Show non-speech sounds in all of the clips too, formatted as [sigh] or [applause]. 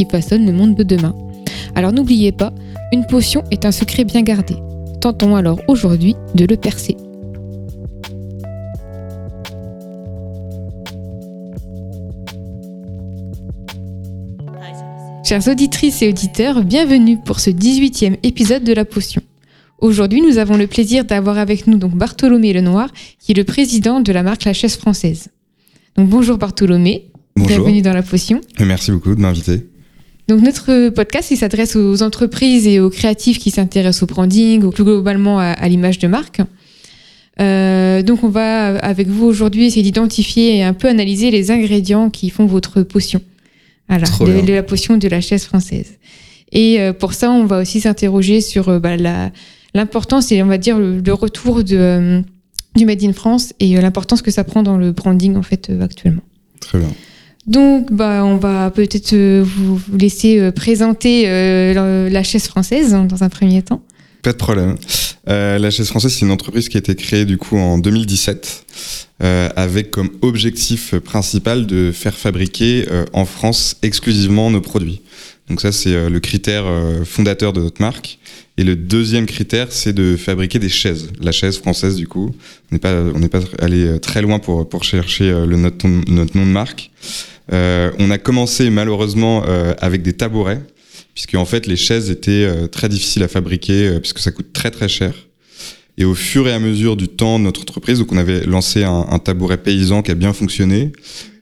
qui façonnent le monde de demain. Alors n'oubliez pas, une potion est un secret bien gardé. Tentons alors aujourd'hui de le percer. Chères auditrices et auditeurs, bienvenue pour ce 18e épisode de La Potion. Aujourd'hui, nous avons le plaisir d'avoir avec nous donc Bartholomé Lenoir, qui est le président de la marque La Chaise Française. Donc bonjour Bartholomé, Bonjour. bienvenue dans La Potion. Merci beaucoup de m'inviter. Donc notre podcast, il s'adresse aux entreprises et aux créatifs qui s'intéressent au branding, ou plus globalement à, à l'image de marque. Euh, donc on va avec vous aujourd'hui essayer d'identifier et un peu analyser les ingrédients qui font votre potion. Voilà, de, de la potion de la chaise française. Et euh, pour ça, on va aussi s'interroger sur euh, bah, l'importance et on va dire le, le retour de, du Made in France et l'importance que ça prend dans le branding en fait actuellement. Très bien. Donc, bah, on va peut-être euh, vous, laisser euh, présenter euh, la, chaise française hein, dans un premier temps. Pas de problème. Euh, la chaise française, c'est une entreprise qui a été créée du coup en 2017 euh, avec comme objectif principal de faire fabriquer euh, en France exclusivement nos produits. Donc ça, c'est le critère fondateur de notre marque. Et le deuxième critère, c'est de fabriquer des chaises. La chaise française, du coup, on n'est pas, on n'est pas allé très loin pour pour chercher le notre, notre nom de marque. Euh, on a commencé malheureusement euh, avec des tabourets, puisque en fait les chaises étaient euh, très difficiles à fabriquer, puisque ça coûte très très cher. Et au fur et à mesure du temps de notre entreprise, donc on avait lancé un, tabouret paysan qui a bien fonctionné.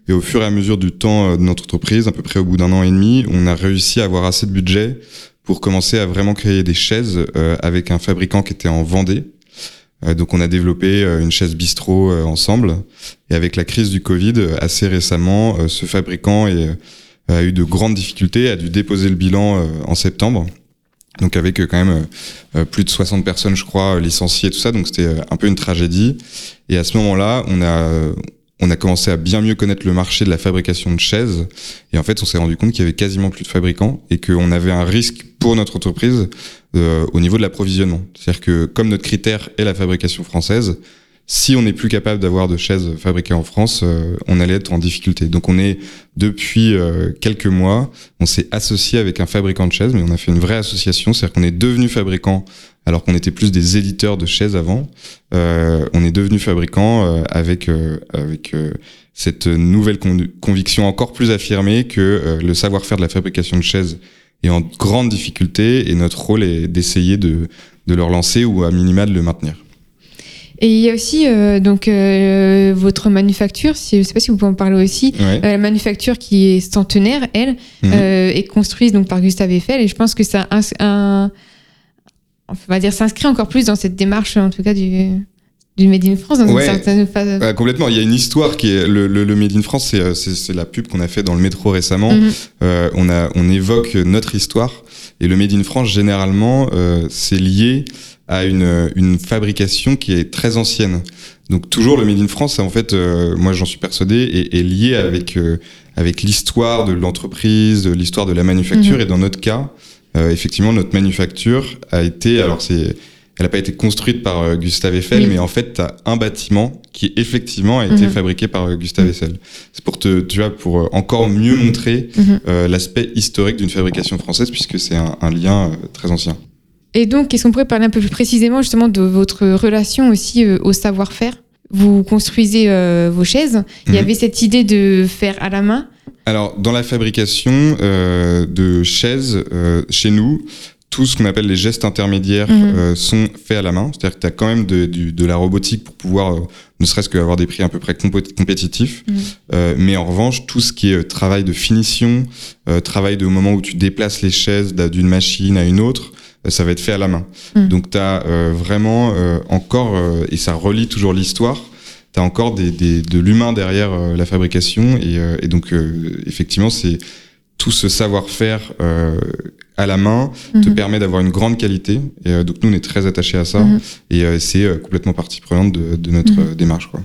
Et au fur et à mesure du temps de notre entreprise, à peu près au bout d'un an et demi, on a réussi à avoir assez de budget pour commencer à vraiment créer des chaises avec un fabricant qui était en Vendée. Euh, donc on a développé euh, une chaise bistrot euh, ensemble. Et avec la crise du Covid, assez récemment, ce fabricant a eu de grandes difficultés, a dû déposer le bilan en septembre. Donc avec quand même plus de 60 personnes, je crois, licenciées, tout ça. Donc c'était un peu une tragédie. Et à ce moment-là, on a on a commencé à bien mieux connaître le marché de la fabrication de chaises. Et en fait, on s'est rendu compte qu'il y avait quasiment plus de fabricants et qu'on avait un risque pour notre entreprise euh, au niveau de l'approvisionnement. C'est-à-dire que comme notre critère est la fabrication française, si on n'est plus capable d'avoir de chaises fabriquées en France, euh, on allait être en difficulté. Donc on est depuis euh, quelques mois, on s'est associé avec un fabricant de chaises, mais on a fait une vraie association, c'est-à-dire qu'on est devenu fabricant alors qu'on était plus des éditeurs de chaises avant. Euh, on est devenu fabricant euh, avec euh, avec cette nouvelle con- conviction encore plus affirmée que le savoir-faire de la fabrication de chaises est en grande difficulté et notre rôle est d'essayer de de le relancer ou à minima de le maintenir. Et il y a aussi euh, donc euh, votre manufacture, si, je ne sais pas si vous pouvez en parler aussi, Ouais. Euh, la manufacture qui est centenaire, elle, Mhm. est construite donc par Gustave Eiffel et je pense que ça un, on va dire s'inscrit encore plus dans cette démarche en tout cas du du Made in France dans Ouais. une certaine phase. Ouais, complètement. Il y a une histoire qui est le, le, le Made in France, c'est, euh, c'est, c'est la pub qu'on a fait dans le métro récemment. Mhm. Euh, on a, on évoque notre histoire et le Made in France généralement, euh, c'est lié à une, une fabrication qui est très ancienne. Donc toujours le Made in France, en fait, euh, moi j'en suis persuadé, est, est lié avec euh, avec l'histoire de l'entreprise, de l'histoire de la manufacture. Mhm. Et dans notre cas, euh, effectivement, notre manufacture a été, alors c'est elle n'a pas été construite par euh, Gustave Eiffel, Oui. mais en fait, tu as un bâtiment qui effectivement a été Mhm. fabriqué par euh, Gustave Eiffel. C'est pour te, tu vois, pour encore mieux montrer Mhm. euh, l'aspect historique d'une fabrication française, puisque c'est un, un lien très ancien. Et donc, est-ce qu'on pourrait parler un peu plus précisément justement de votre relation aussi au savoir-faire? Vous construisez vos chaises. Il y Mhm. avait cette idée de faire à la main. Alors, dans la fabrication euh, de chaises, euh, chez nous, tout ce qu'on appelle les gestes intermédiaires Mhm. euh, sont faits à la main. C'est-à-dire que tu as quand même de, du- de la robotique pour pouvoir, euh, ne serait-ce qu'avoir des prix à peu près compétitifs. Mhm. Euh, mais en revanche, tout ce qui est euh, travail de finition, euh, travail de moment où tu déplaces les chaises d'une machine à une autre, euh, ça va être fait à la main. Mhm. Donc tu as vraiment euh, encore, euh, et ça relie toujours l'histoire, tu as encore des, des- de l'humain derrière euh, la fabrication. Et, euh, et donc, euh, effectivement, c'est tout ce savoir-faire à la main te Mhm. permet d'avoir une grande qualité. Et donc nous, on est très attachés à ça. Mhm. Et c'est complètement partie prenante de, de notre Mhm. démarche. Quoi.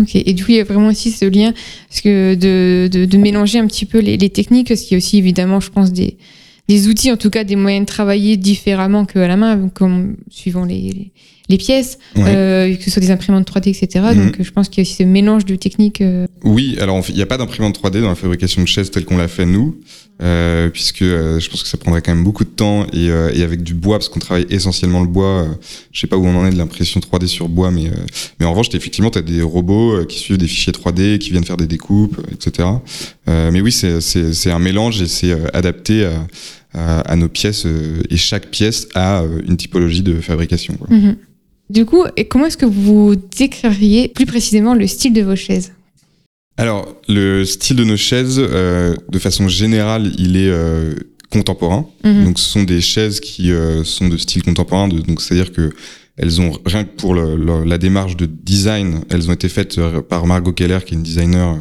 Ok, et du coup, il y a vraiment aussi ce lien parce que de, de, de mélanger un petit peu les, les techniques, parce qu'il y a aussi évidemment, je pense, des, des outils, en tout cas des moyens de travailler différemment qu'à la main, comme suivant les, les, les pièces, Ouais. euh, que ce soit des imprimantes 3D, etc. Mhm. Donc, euh, je pense qu'il y a aussi ce mélange de techniques. euh, Oui, alors il n'y a pas d'imprimante 3D dans la fabrication de chaises telle qu'on l'a fait nous, euh, puisque euh, je pense que ça prendrait quand même beaucoup de temps et, euh, et avec du bois, parce qu'on travaille essentiellement le bois. je sais pas où on en est de l'impression 3D sur bois, mais, euh, mais en revanche, effectivement, tu as des robots qui suivent des fichiers 3D, qui viennent faire des découpes, etc. Euh, mais oui, c'est- un mélange et c'est adapté à, à, à nos pièces et chaque pièce a une typologie de fabrication. quoi. mhm. Du coup, et comment est-ce que vous décririez plus précisément le style de vos chaises? Alors, le style de nos chaises, euh, de façon générale, il est euh, contemporain. Mhm. Donc, ce sont des chaises qui euh, sont de style contemporain. De, donc, c'est-à-dire que elles ont rien que pour le- le- la démarche de design, elles ont été faites euh, par Margot Keller, qui est une designer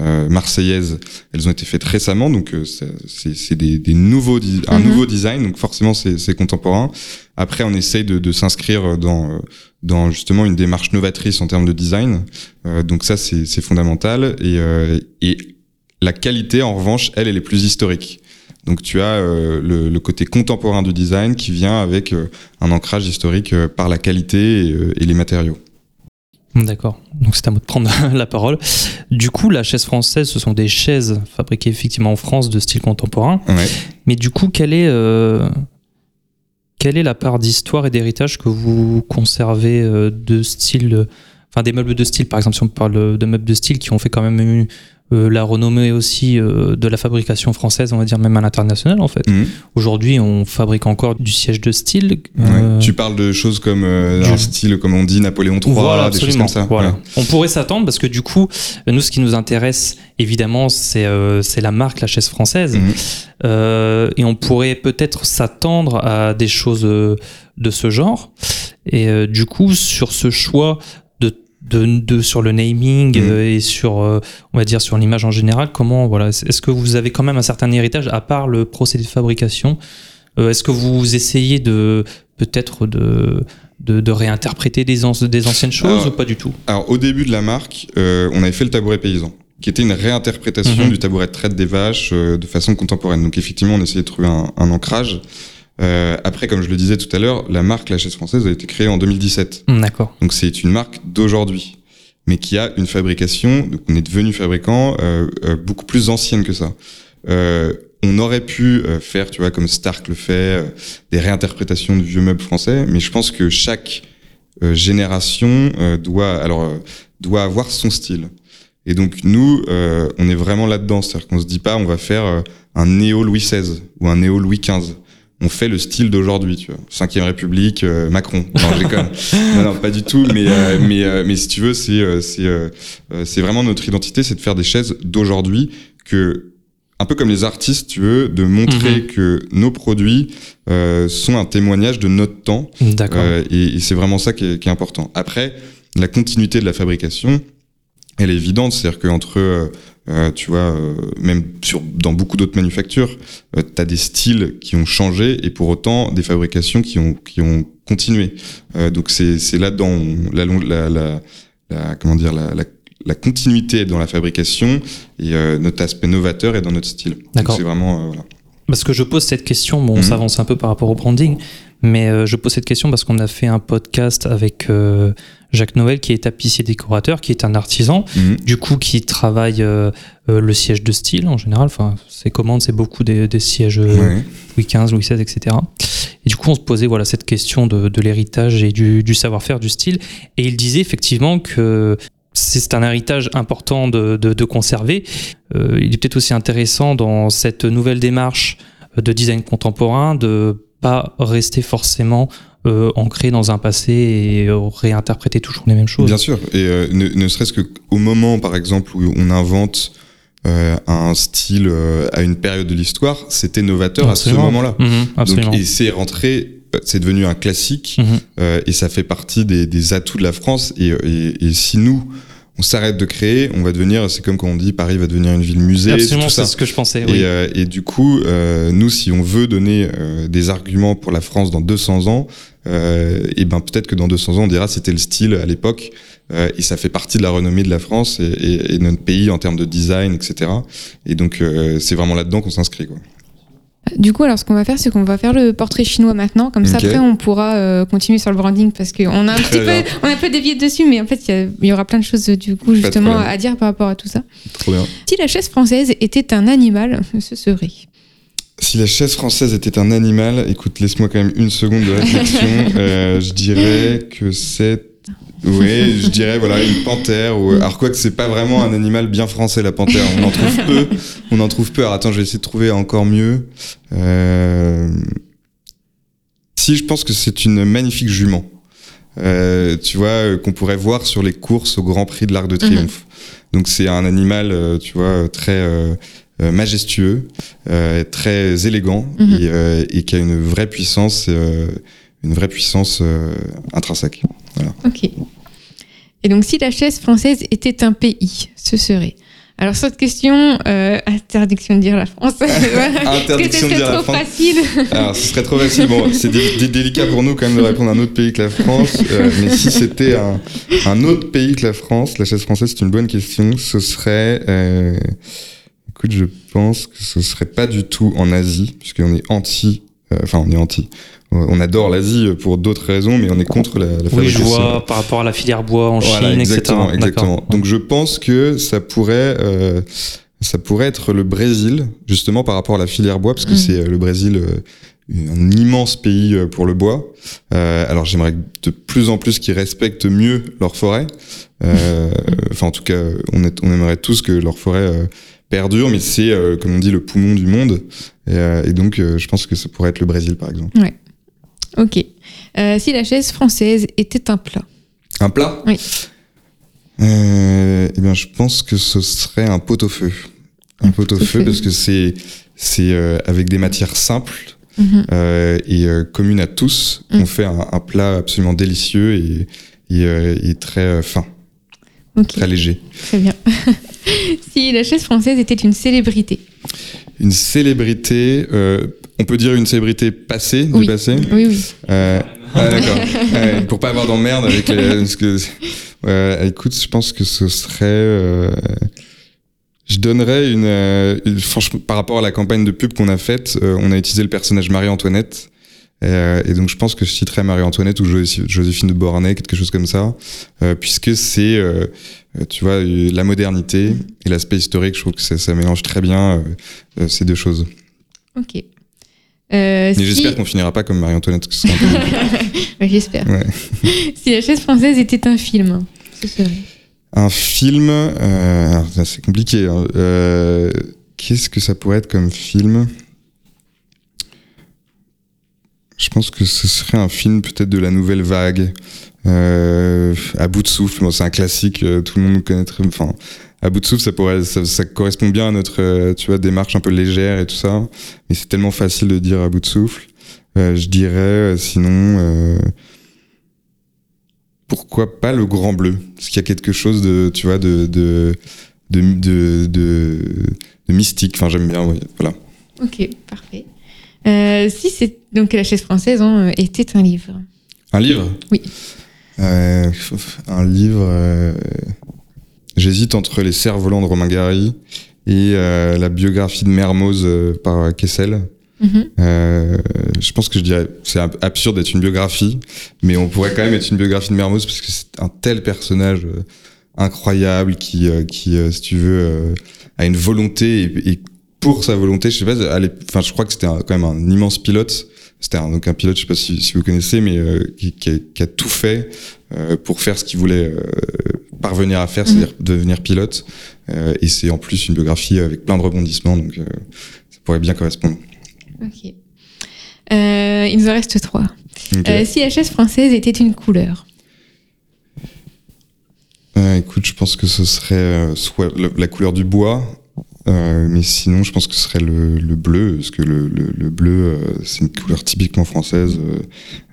euh, marseillaise. Elles ont été faites récemment, donc euh, c'est c'est des, des nouveaux, un Mhm. nouveau design. Donc, forcément, c'est c'est contemporain. Après, on essaye de, de s'inscrire dans euh, dans justement une démarche novatrice en termes de design. Euh, donc ça, c'est c'est fondamental. Et, euh, et la qualité, en revanche, elle, elle est plus historique. Donc tu as euh, le, le côté contemporain du design qui vient avec euh, un ancrage historique euh, par la qualité et, et les matériaux. D'accord. Donc c'est à moi de prendre [laughs] la parole. Du coup, la chaise française, ce sont des chaises fabriquées effectivement en France de style contemporain. Ouais. Mais du coup, quelle est, quelle est la part d'histoire et d'héritage que vous conservez de style, enfin des meubles de style, par exemple, si on parle de meubles de style qui ont fait quand même eu, euh, la renommée aussi euh, de la fabrication française, on va dire même à l'international en fait. Mhm. Aujourd'hui, on fabrique encore du siège de style. Ouais. euh, Tu parles de choses comme un style, comme on dit, Napoléon III, voilà, des choses comme ça. Voilà. Ouais. On pourrait s'attendre parce que du coup, nous, ce qui nous intéresse, évidemment, c'est la marque, la chaise française. Mhm. Et on pourrait peut-être s'attendre à des choses de ce genre. Et euh, du coup, sur ce choix de, sur le naming Mhm. euh, et sur, euh, on va dire, sur l'image en général, comment, voilà, est-ce que vous avez quand même un certain héritage à part le procédé de fabrication Euh, Est-ce que vous essayez de peut-être de, de, de réinterpréter des, des anciennes choses Alors, ou pas du tout? Alors au début de la marque, euh, on avait fait le tabouret paysan, qui était une réinterprétation Mhm. du tabouret de traite des vaches euh, de façon contemporaine. Donc effectivement, on essayait de trouver un, un ancrage. Euh, après, comme je le disais tout à l'heure, la marque La Chaise Française a été créée en 2017. Hum, D'accord. Donc c'est une marque d'aujourd'hui, mais qui a une fabrication, donc on est devenu fabricant euh, euh, beaucoup plus ancienne que ça. Euh, on aurait pu euh, faire, tu vois, comme Stark le fait, euh, des réinterprétations de vieux meubles français, mais je pense que chaque euh, génération euh, doit, alors, euh, doit avoir son style. Et donc nous, euh, on est vraiment là-dedans, c'est-à-dire qu'on se dit pas, on va faire euh, un néo Louis XVI ou un néo Louis XV. On fait le style d'aujourd'hui, tu vois. Cinquième République, euh, Macron. Non, [laughs] non, non, pas du tout. Mais, euh, mais, euh, mais si tu veux, c'est, euh, c'est, euh, c'est vraiment notre identité, c'est de faire des chaises d'aujourd'hui que, un peu comme les artistes, tu veux, de montrer Mhm. que nos produits euh, sont un témoignage de notre temps. D'accord. Et, et c'est vraiment ça qui est, qui est important. Après, la continuité de la fabrication, elle est évidente, c'est-à-dire qu'entre, euh, tu vois, euh, même sur, dans beaucoup d'autres manufactures, euh, tu as des styles qui ont changé et pour autant des fabrications qui ont, qui ont continué. Euh, donc c'est, c'est là-dedans on- la, la, la, la- comment dire, la, la, la continuité dans la fabrication et euh, notre aspect novateur est dans notre style. D'accord. C'est vraiment, euh, voilà. Parce que je pose cette question, bon, on Mhm. s'avance un peu par rapport au branding, mais euh, je pose cette question parce qu'on a fait un podcast avec euh, Jacques Noël, qui est tapissier décorateur, qui est un artisan, Mhm. du coup, qui travaille euh, euh, le siège de style en général. Enfin, ses commandes, c'est beaucoup des, des sièges euh. Louis XV, Louis XVI, etc. Et du coup, on se posait voilà cette question de, de l'héritage et du, du savoir-faire du style. Et il disait effectivement que c'est un héritage important de, de- de conserver. Euh, il est peut-être aussi intéressant dans cette nouvelle démarche de design contemporain de pas rester forcément euh, ancré dans un passé et euh, réinterpréter toujours les mêmes choses. Bien sûr, et euh, ne, ne serait-ce qu'au moment, par exemple, où on invente euh, un style à une période de l'histoire, c'était novateur à ce moment-là. Absolument. Donc, et c'est rentré, c'est devenu un classique, Mhm. et ça fait partie des, des atouts de la France. Et, et, et si nous, on s'arrête de créer, on va devenir, c'est comme quand on dit Paris va devenir une ville musée. Absolument, c'est ce que je pensais. Et, Oui. euh, et du coup, euh, nous, si on veut donner euh, des arguments pour la France dans 200 ans, euh, et ben peut-être que dans 200 ans, on dira c'était le style à l'époque, euh, et ça fait partie de la renommée de la France et, et, et notre pays en termes de design, etc. Et donc, euh, c'est vraiment là-dedans qu'on s'inscrit. Quoi. Du coup, alors ce qu'on va faire, c'est qu'on va faire le portrait chinois maintenant. Comme ça, après, on pourra euh, continuer sur le branding parce qu'on a un [laughs] petit peu, on a un peu dévié dessus, mais en fait, il y aura plein de choses euh, du coup justement à dire par rapport à tout ça. Trop bien. Si la chaise française était un animal, ce serait. Si la chaise française était un animal, écoute, laisse-moi quand même une seconde de réflexion. [laughs] Euh, je dirais que c'est. Oui, je dirais voilà une panthère. Ou... Alors quoi que c'est pas vraiment un animal bien français la panthère. On en trouve peu. On en trouve peu. Alors attends, je vais essayer de trouver encore mieux. Euh... Si je pense que c'est une magnifique jument. Euh, tu vois, euh, qu'on pourrait voir sur les courses au Grand Prix de l'Arc de Triomphe. Donc c'est un animal, euh, tu vois, très euh, euh, majestueux, euh, très élégant Mhm. et, euh, et qui a une vraie puissance, euh, une vraie puissance euh, intrinsèque. Ok. Et donc, si la chaise française était un pays, ce serait? Alors, cette question, euh, interdiction de dire la France. [laughs] Que Interdiction de dire la trop France. facile Alors, ce serait trop facile. Bon, c'est dé- dé- délicat pour nous quand même de répondre à un autre pays que la France. euh, mais si c'était un, un autre pays que la France, la chaise française, c'est une bonne question. Ce serait, euh, écoute, je pense que ce serait pas du tout en Asie, puisqu'on est anti. Enfin, on est anti. On adore l'Asie pour d'autres raisons, mais on est contre la, la Oui, je fabrication. vois par rapport à la filière bois en Voilà, Chine, exactement, etc. exactement. D'accord. Donc je pense que ça pourrait, euh, ça pourrait être le Brésil, justement par rapport à la filière bois, parce que Mm. c'est euh, le Brésil, euh, un immense pays euh, pour le bois. Euh, alors j'aimerais de plus en plus qu'ils respectent mieux leurs forêts. Euh, Enfin en tout cas, on, est- on aimerait tous que leurs forêts euh, perdurent, mais c'est, euh, comme on dit, le poumon du monde. Et, euh, et donc euh, je pense que ça pourrait être le Brésil, par exemple. Ok. Euh, si la chaise française était un plat. Un plat Oui. Euh, eh bien, je pense que ce serait un pot-au-feu. Un pot-au-feu parce que c'est c'est euh, avec des matières simples Mhm. euh, et communes à tous. Mm. On fait un, un plat absolument délicieux et, et, et très fin, Ok, très léger. très bien. [laughs] si la chaise française était une célébrité. Une célébrité, on peut dire une célébrité passée, du Oui. passé. Oui, oui. Euh, ah, d'accord. [laughs] Ouais, pour pas avoir d'emmerde avec les. parce que, euh, écoute, je pense que ce serait. euh, je donnerais une, euh, une- Franchement, par rapport à la campagne de pub qu'on a faite, euh, on a utilisé le personnage Marie-Antoinette. Euh, et donc, je pense que je citerais Marie-Antoinette ou Joséphine de Beauharnais, quelque chose comme ça. euh, puisque c'est, euh, euh, tu vois, euh, la modernité et l'aspect historique. Je trouve que ça, ça mélange très bien euh, euh, ces deux choses. Ok. Euh, Mais si- j'espère qu'on finira pas comme Marie-Antoinette, peu- [laughs] J'espère. Ouais. [laughs] si la chaise française était un film, ce serait. Un film, euh, c'est compliqué. hein. Euh, Qu'est-ce que ça pourrait être comme film? Je pense que ce serait un film peut-être de la nouvelle vague, euh, à bout de souffle. Bon, c'est un classique, euh, tout le monde connaîtrait. Enfin, à bout de souffle, ça pourrait, ça, ça correspond bien à notre, euh, tu vois, démarche un peu légère et tout ça. Mais c'est tellement facile de dire à bout de souffle. Euh, je dirais, euh, sinon. euh, pourquoi pas le grand bleu? Parce qu'il y a quelque chose de, tu vois, de, de, de, de, de, de mystique. Enfin, j'aime bien, voilà. Ok, parfait. Euh, si c'est donc la chaise française hein, était un livre. Un livre? Oui. Un livre. Euh, J'hésite entre Les Cerfs-Volants de Romain Gary et euh, la biographie de Mermoz euh, par Kessel. Mhm. Euh, je pense que je dirais, c'est ab- absurde d'être une biographie, mais on pourrait quand même être une biographie de Mermoz parce que c'est un tel personnage euh, incroyable qui, euh, qui euh, si tu veux, euh, a une volonté et, et pour sa volonté, je sais pas, enfin, je crois que c'était quand même un immense pilote. C'était un, donc un pilote, je sais pas si, si vous connaissez, mais euh, qui, qui a, qui a tout fait euh, pour faire ce qu'il voulait euh, parvenir à faire, c'est-à-dire devenir pilote. Euh, et c'est en plus une biographie avec plein de rebondissements, donc euh, ça pourrait bien correspondre. Ok. Euh, il nous en reste trois. Si la chaise française était une couleur? Écoute, je pense que ce serait soit la couleur du bois, mais sinon, je pense que ce serait le, le bleu, parce que le, le- le bleu, c'est une couleur typiquement française,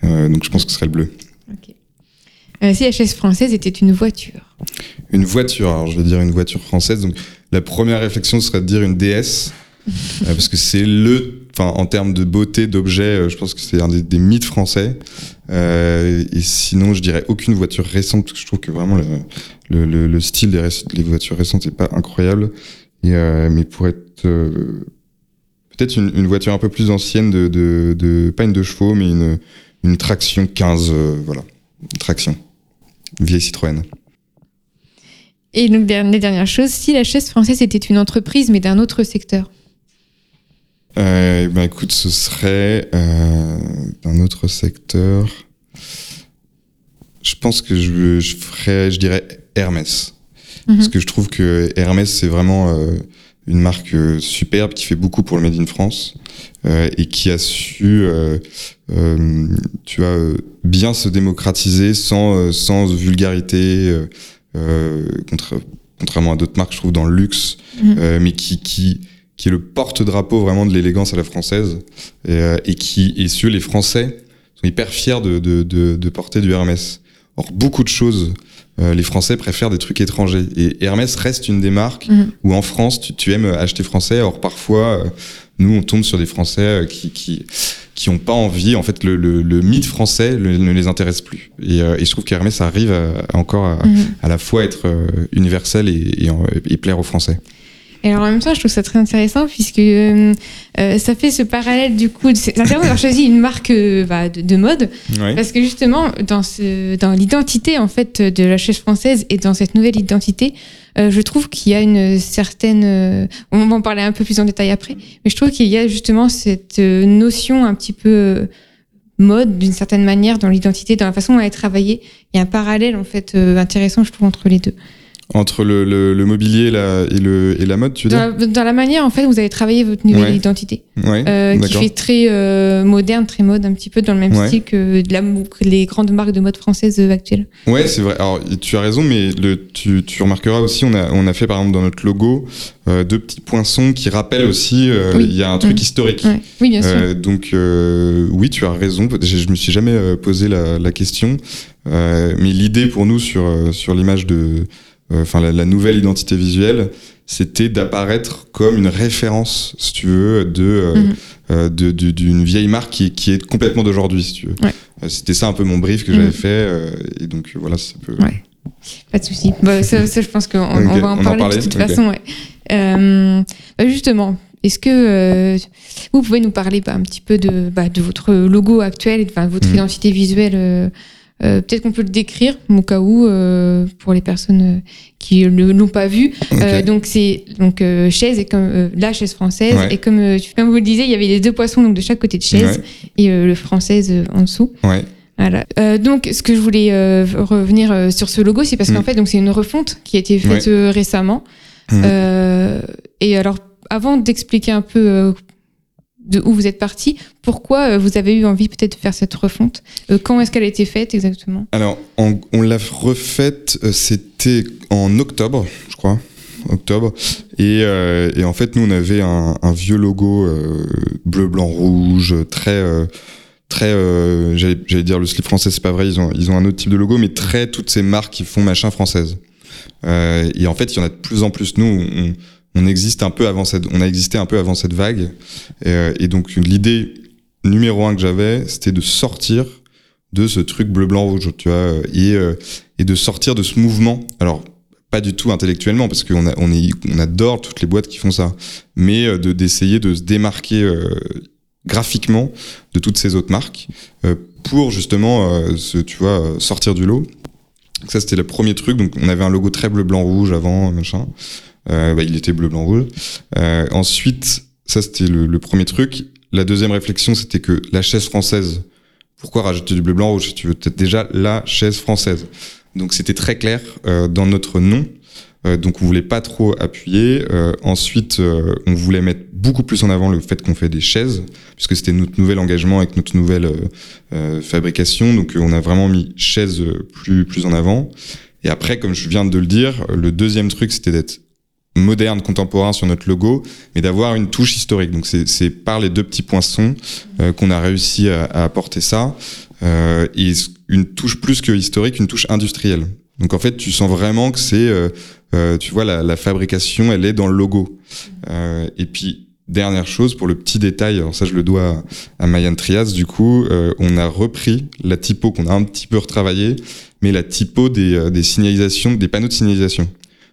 donc je pense que ce serait le bleu. Ok. Si la chaise française était une voiture? Une voiture. Alors, je vais dire une voiture française. Donc, la première réflexion serait de dire une DS, euh, parce que c'est le, enfin, en termes de beauté, d'objet, euh, je pense que c'est un des, mythes français. Euh, et sinon, je dirais aucune voiture récente, parce que je trouve que vraiment le, le, le style des, voitures récentes n'est pas incroyable. Mais pour être peut-être une, voiture un peu plus ancienne, de, de, de, pas une de chevaux, mais une, une traction 15, voilà, une traction, vieille Citroën. Et donc, les dernières choses, si la chaise française était une entreprise, mais d'un autre secteur euh, ben écoute, ce serait euh, d'un autre secteur. Je pense que je, je ferais, je dirais Hermès. Mm -hmm. Parce que je trouve que Hermès, c'est vraiment euh, une marque superbe qui fait beaucoup pour le Made in France et qui a su, tu vois, bien se démocratiser sans, sans vulgarité, contre, contrairement à d'autres marques, je trouve, dans le luxe, mm -hmm. mais qui, qui, qui est le porte-drapeau vraiment de l'élégance à la française et, euh, et, qui et ceux les Français sont hyper fiers de, de, de, de, porter du Hermès. Or beaucoup de choses, euh, les Français préfèrent des trucs étrangers et Hermès reste une des marques mmh. où en France tu, tu, aimes acheter français. Or parfois euh, nous on tombe sur des Français qui qui qui ont pas envie. En fait le, le, le mythe français le, ne les intéresse plus et, et je trouve qu'Hermès arrive à, à encore à, mmh. à, la fois être universel et, et, et plaire aux Français. Et alors en même temps, je trouve ça très intéressant puisque euh, euh, ça fait ce parallèle du coup. C'est intéressant d'avoir choisi une marque euh, bah, de, de, mode ouais. parce que justement dans ce dans l'identité en fait de la chaise française et dans cette nouvelle identité, euh, je trouve qu'il y a une certaine. Euh, on va en parler un peu plus en détail après, mais je trouve qu'il y a justement cette notion un petit peu mode d'une certaine manière dans l'identité, dans la façon dont elle est travaillée. Il y a un parallèle en fait intéressant, je trouve, entre les deux entre le, le, le mobilier et la, et, le, et la mode, tu veux dans, dire Dans la manière, en fait, vous avez travaillé votre nouvelle ouais. identité, ouais, euh, qui fait très euh, moderne, très mode, un petit peu dans le même ouais. style que de la, les grandes marques de mode françaises actuelles. Ouais, c'est vrai. Alors, tu as raison, mais le, tu, tu remarqueras aussi, on a, on a fait par exemple dans notre logo euh, deux petits poinçons qui rappellent aussi, euh, il oui. y a un truc mmh. historique. Oui, bien sûr. Euh, donc, euh, oui, tu as raison. Je, je me suis jamais posé la, la question, mais l'idée pour nous sur, sur l'image de enfin la, la, nouvelle identité visuelle, c'était d'apparaître comme une référence, si tu veux, de mm -hmm. de d'une vieille marque qui, qui est complètement d'aujourd'hui, si tu veux. Ouais. C'était ça un peu mon brief que mm -hmm. j'avais fait, et donc voilà, ça peut. Ouais. Pas de souci. Bah, ça, ça, je pense qu'on okay. va en on parler en de toute okay. façon. Ouais. Euh, bah justement, est-ce que euh, vous pouvez nous parler bah, un petit peu de, bah, de votre logo actuel et de votre mmh. identité visuelle euh, peut-être qu'on peut le décrire au cas où euh, pour les personnes euh, qui ne l'ont pas vu. Okay. donc c'est donc chaise et comme la chaise française ouais. et comme comme vous le disiez, il y avait les deux poissons donc de chaque côté de chaise ouais. et le française en dessous. Ouais. Voilà. Euh, donc, ce que je voulais euh, revenir euh, sur ce logo, c'est parce mmh. qu'en fait, donc c'est une refonte qui a été faite ouais. récemment. Mmh. et alors, avant d'expliquer un peu de où vous êtes parti, pourquoi vous avez eu envie peut-être de faire cette refonte Quand est-ce qu'elle a été faite exactement Alors, on, l'a refaite, c'était en octobre, je crois octobre. Et, euh, en fait, nous, on avait un, vieux logo euh, bleu, blanc, rouge, très, euh, très, j'allais dire le slip français, c'est pas vrai, ils ont, ils ont un autre type de logo, mais très toutes ces marques qui font machin française. et en fait, il y en a de plus en plus. Nous, on, on un peu avant cette, on a existé un peu avant cette vague. Et, et donc, l'idée numéro un que j'avais, c'était de sortir de ce truc bleu, blanc, rouge, tu vois, et, et de sortir de ce mouvement. Alors, pas du tout intellectuellement parce qu'on on adore toutes les boîtes qui font ça, mais de d'essayer de se démarquer euh, graphiquement de toutes ces autres marques euh, pour justement, euh, tu vois, sortir du lot. Ça c'était le premier truc. Donc on avait un logo très bleu, blanc, rouge avant, machin. Bah, il était bleu, blanc, rouge. ensuite, ça c'était le, le, premier truc. La deuxième réflexion c'était que la chaise française. Pourquoi rajouter du bleu, blanc, rouge si tu veux peut-être déjà la chaise française? Donc c'était très clair euh, dans notre nom. Euh, donc on voulait pas trop appuyer. Euh, ensuite, on voulait mettre beaucoup plus en avant le fait qu'on fait des chaises, puisque c'était notre nouvel engagement avec notre nouvelle fabrication. Donc on a vraiment mis chaises plus plus en avant. Et après, comme je viens de le dire, le deuxième truc c'était d'être moderne, contemporain sur notre logo, mais d'avoir une touche historique. Donc c'est par les deux petits poinçons euh, qu'on a réussi à, à apporter ça. Euh, et une touche plus que historique, une touche industrielle. Donc en fait, tu sens vraiment que c'est, tu vois, la, la, fabrication, elle est dans le logo. et puis Dernière chose, pour le petit détail, alors ça je le dois à, Mayan Trias, du coup, euh, on a repris la typo qu'on a un petit peu retravaillé, mais la typo des, euh, des signalisations, des panneaux de signalisation.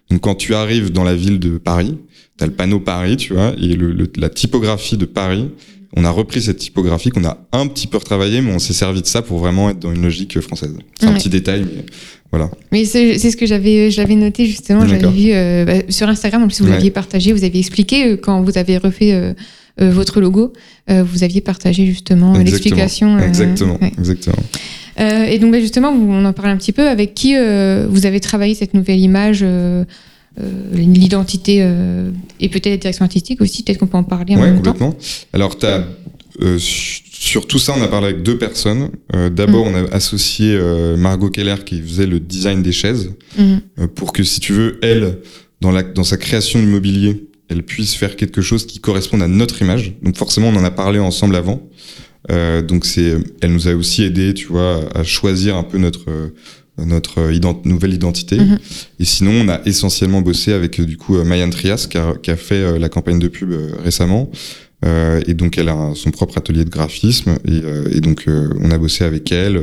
Donc quand tu arrives dans la ville de Paris, tu as le panneau Paris, tu vois, et le, la typographie de Paris, on a repris cette typographie qu'on a un petit peu retravaillée, mais on s'est servi de ça pour vraiment être dans une logique française. C'est un petit détail, mais voilà. Mais c'est ce que j'avais j'avais noté justement. J'avais vu euh, bah, sur Instagram. En plus, vous l'aviez partagé. Vous aviez expliqué euh, quand vous avez refait euh, votre logo. vous aviez partagé justement l'explication. exactement. Exactement. Et donc bah, justement, on en parle un petit peu. Avec qui vous avez travaillé cette nouvelle image l'identité et peut-être la direction artistique aussi, peut-être qu'on peut en parler en ouais, même complètement. Alors, tu as euh, sur tout ça, on a parlé avec deux personnes. Euh, D'abord, mm. on a associé euh, Margot Keller qui faisait le design des chaises mm. euh, pour que, si tu veux, elle, dans, la, dans sa création immobilier, elle puisse faire quelque chose qui corresponde à notre image. Donc forcément, on en a parlé ensemble avant. Euh, donc c'est, elle nous a aussi aidé, tu vois, à choisir un peu notre notre nouvelle identité. Mm-hmm. Et sinon, on a essentiellement bossé avec du coup Mayan Trias qui a, qui a fait la campagne de pub récemment. Euh, et donc elle a son propre atelier de graphisme et, euh, et donc euh, on a bossé avec elle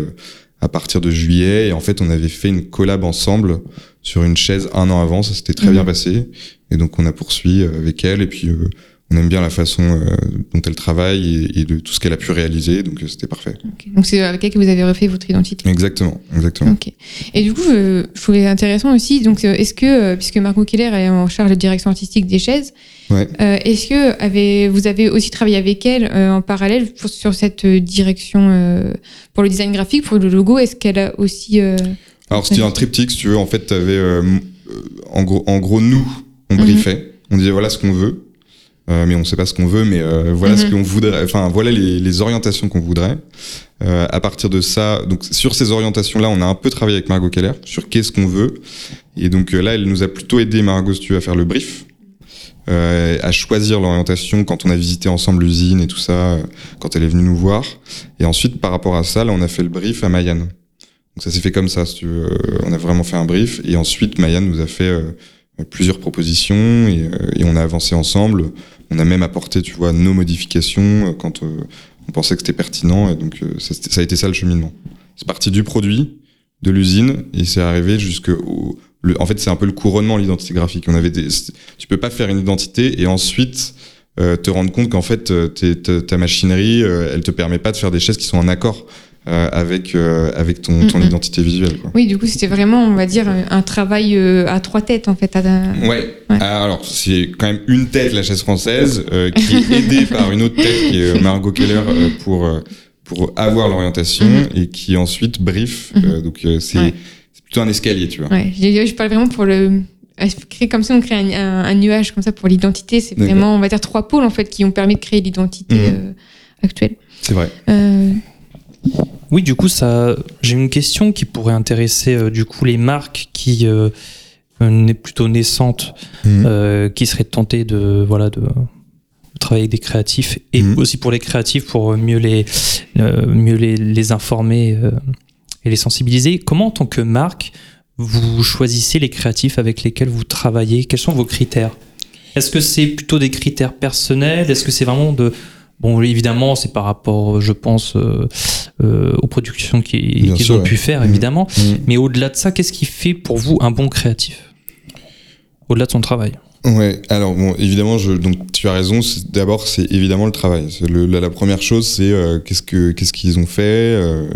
à partir de juillet et en fait on avait fait une collab ensemble sur une chaise un an avant, ça s'était très bien mhm. passé et donc on a poursuivi avec elle et puis on aime bien la façon dont elle travaille et, de tout ce qu'elle a pu réaliser, donc c'était parfait. Donc c'est avec elle que vous avez refait votre identité. Exactement, exactement. Okay. Et du coup, je, je trouvais intéressant aussi. Donc est-ce que puisque Margot Keller est en charge de direction artistique des chaises, Ouais. Euh, Est-ce que avez, vous avez aussi travaillé avec elle euh, en parallèle pour, sur cette direction euh, pour le design graphique, pour le logo Est-ce qu'elle a aussi euh, Alors c'était un triptyque, si tu veux. En fait, avais, euh, en gros, en gros, nous, on mhm. briefait, on disait voilà ce qu'on veut. Mais on sait pas ce qu'on veut, mais voilà ce mhm. qu'on voudrait. Enfin, voilà les, les orientations qu'on voudrait. à partir de ça, donc sur ces orientations-là, on a un peu travaillé avec Margot Keller sur qu'est-ce qu'on veut. Et donc là, elle nous a plutôt aidé, Margot, si tu veux, à faire le brief euh, à choisir l'orientation quand on a visité ensemble l'usine et tout ça, euh, quand elle est venue nous voir. Et ensuite, par rapport à ça, là, on a fait le brief à Mayan. Donc ça s'est fait comme ça, si tu veux. Euh, on a vraiment fait un brief. Et ensuite, Mayan nous a fait plusieurs propositions et, et, on a avancé ensemble. On a même apporté, tu vois, nos modifications quand on pensait que c'était pertinent. Et donc, ça, ça, a été ça le cheminement. C'est parti du produit, de l'usine, et c'est arrivé jusqu'au en fait, c'est un peu le couronnement l'identité graphique. On avait des, tu peux pas faire une identité et ensuite euh, te rendre compte qu'en fait, euh, ta machinerie, euh, elle te permet pas de faire des chaises qui sont en accord euh, avec avec ton, ton identité visuelle. Quoi. Oui, du coup, c'était vraiment, on va dire, un travail à trois têtes en fait. À... Ouais. Ah, alors, c'est quand même une tête la chaise française qui est [laughs] aidée par une autre tête qui est Margot Keller pour pour avoir l'orientation mm-hmm. et qui ensuite brief. Mm-hmm. donc c'est plutôt un escalier, tu vois. Ouais, je, je parle vraiment pour le comme ça, on crée un, un, nuage comme ça pour l'identité. C'est vraiment, on va dire, trois pôles en fait qui ont permis de créer l'identité euh, actuelle. C'est vrai. Euh... Oui, du coup, ça, j'ai une question qui pourrait intéresser euh, du coup les marques qui euh, n'est plutôt naissantes, mmh. qui seraient tentées de voilà de travailler avec des créatifs et mmh. aussi pour les créatifs pour mieux les mieux les, les informer et les sensibiliser. Comment, en tant que marque, vous choisissez les créatifs avec lesquels vous travaillez? Quels sont vos critères? Est-ce que c'est plutôt des critères personnels? Est-ce que c'est vraiment de... Bon, évidemment, c'est par rapport, je pense, euh, euh, aux productions qu'ils ont pu faire, mmh. évidemment. Mmh. Mais au-delà de ça, qu'est-ce qui fait pour vous un bon créatif? Au-delà de son travail Ouais, alors bon, évidemment, je, donc tu as raison. D'abord, c'est évidemment le travail. Le, la, la, première chose, c'est euh, qu'est-ce que qu'est-ce qu'ils ont fait. Euh, euh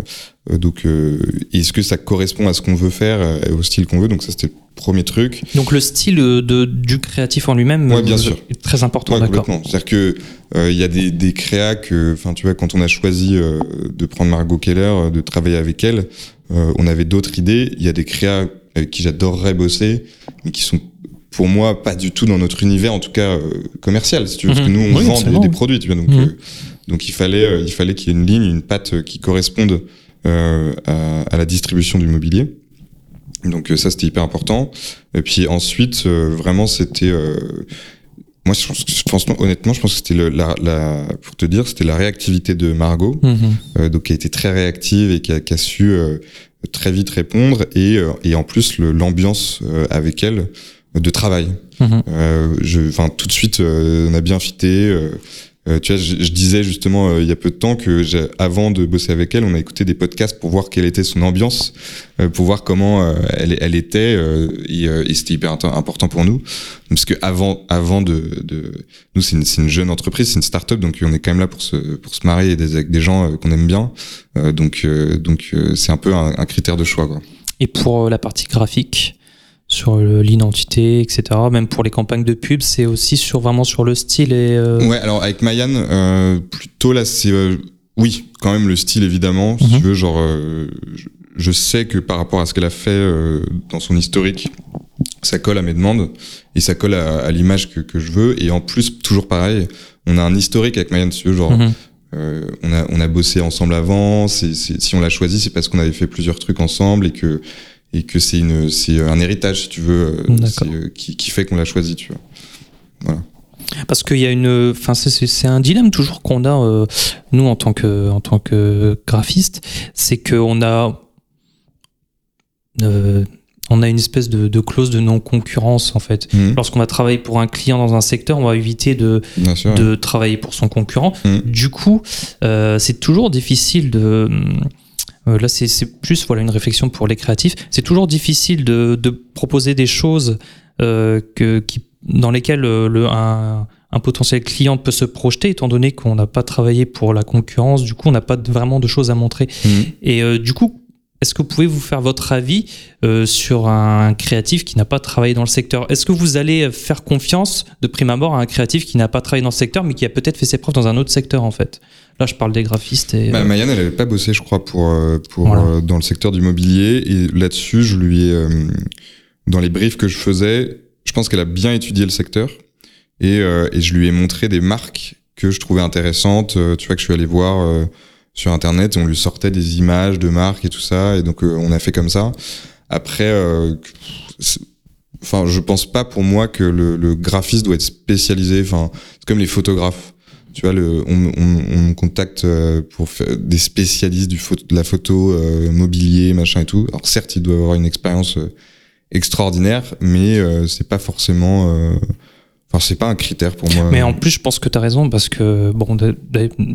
donc, euh, est-ce que ça correspond à ce qu'on veut faire, au style qu'on veut? Donc ça, c'était le premier truc. Donc le style de, du créatif en lui-même, ouais, bien sûr, est très important. Ouais, complètement. C'est-à-dire que il y a des, des créas que, enfin, tu vois, quand on a choisi de prendre Margot Keller, de travailler avec elle, on avait d'autres idées. Il y a des créas avec qui j'adorerais bosser, mais qui sont pour moi pas du tout dans notre univers en tout cas euh, commercial si tu veux parce que mhm. nous on vend des, des, produits tu vois donc mhm. euh, donc il fallait euh, il fallait qu'il y ait une ligne une patte qui corresponde à, à, la distribution du mobilier donc ça c'était hyper important et puis ensuite vraiment c'était moi, je pense, je pense, honnêtement, je pense que c'était la, la, pour te dire, c'était la réactivité de Margot, mhm. euh, donc qui a été très réactive et qui a, qui a su très vite répondre et, euh, et en plus l'ambiance euh, avec elle de travail. Mhm. Euh, je, enfin, tout de suite, euh, on a bien fité. euh, euh, tu vois, je, je disais justement euh, il y a peu de temps que avant de bosser avec elle, on a écouté des podcasts pour voir quelle était son ambiance, euh, pour voir comment euh, elle, elle était, euh, et, euh, et c'était hyper important pour nous, parce que avant, avant de, de nous c'est une, une jeune entreprise, c'est une start-up, donc on est quand même là pour se pour se marier avec des gens qu'on aime bien, donc donc c'est un peu un, un critère de choix. Quoi. Et pour la partie graphique, sur l'identité, etc., même pour les campagnes de pub, c'est aussi sur vraiment sur le style et. euh, Ouais, alors avec Mayan, euh, plutôt là, c'est euh, oui, quand même le style évidemment. Si Mhm. tu veux, genre, euh, je, sais que par rapport à ce qu'elle a fait euh, dans son historique, ça colle à mes demandes et ça colle à, à l'image que, que je veux. Et en plus, toujours pareil, on a un historique avec Mayan, si tu veux, genre. mhm. Euh, on a on a bossé ensemble avant. C'est c'est- si on l'a choisi, c'est parce qu'on avait fait plusieurs trucs ensemble et que et que c'est une c'est un héritage si tu veux euh, euh, qui qui fait qu'on l'a choisi, tu vois. Parce qu'il y a une, enfin c'est- un dilemme toujours qu'on a euh, nous en tant que en tant que graphiste, c'est qu'on a euh, on a une espèce de, de clause de non concurrence en fait. Mhm. Lorsqu'on va travailler pour un client dans un secteur, on va éviter de sûr. de travailler pour son concurrent. Mhm. Du coup, euh, c'est toujours difficile de. Euh, là, c'est plus voilà une réflexion pour les créatifs. C'est toujours difficile de, de proposer des choses euh, que, qui, dans lesquelles euh, le, un, un potentiel client peut se projeter, étant donné qu'on n'a pas travaillé pour la concurrence. Du coup, on n'a pas de- vraiment de choses à montrer. Mhm. Et euh, du coup, est-ce que vous pouvez vous faire votre avis euh, sur un créatif qui n'a pas travaillé dans le secteur? Est-ce que vous allez faire confiance de prime abord à un créatif qui n'a pas travaillé dans le secteur, mais qui a peut-être fait ses preuves dans un autre secteur en fait? Là, je parle des graphistes et. Bah, euh, Mayan, elle avait pas bossé, je crois, pour, euh, pour Voilà. euh, dans le secteur du mobilier. Et là-dessus, je lui ai, euh, dans les briefs que je faisais, je pense qu'elle a bien étudié le secteur. Et, euh, et je lui ai montré des marques que je trouvais intéressantes. euh, tu vois, que je suis allé voir euh, sur Internet. On lui sortait des images de marques et tout ça. Et donc, euh, on a fait comme ça. Après, euh, enfin, je pense pas pour moi que le, le graphiste doit être spécialisé. Enfin, c'est comme les photographes. Tu vois, le, on, on, on contacte euh, pour faire des spécialistes du de la photo, euh, mobilier, machin et tout. Alors certes, il doit avoir une expérience extraordinaire, mais euh, c'est pas forcément, euh, enfin c'est pas un critère pour moi. Mais en plus, je pense que tu as raison parce que bon,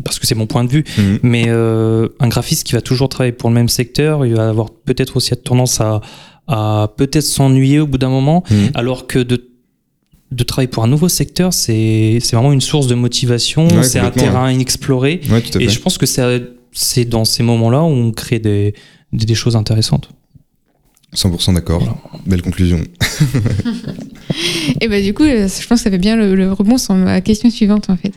parce que c'est mon point de vue. Mhm. Mais euh, un graphiste qui va toujours travailler pour le même secteur, il va avoir peut-être aussi tendance à, à peut-être s'ennuyer au bout d'un moment, Mhm. alors que de de travailler pour un nouveau secteur, c'est c'est vraiment une source de motivation, Ouais, c'est un terrain inexploré. Ouais, Et je pense que c'est c'est dans ces moments-là où on crée des, des, des choses intéressantes. 100% d'accord. Voilà. Belle conclusion. [laughs] Et bah du coup, euh, je pense que ça fait bien le, le rebond sur ma question suivante en fait,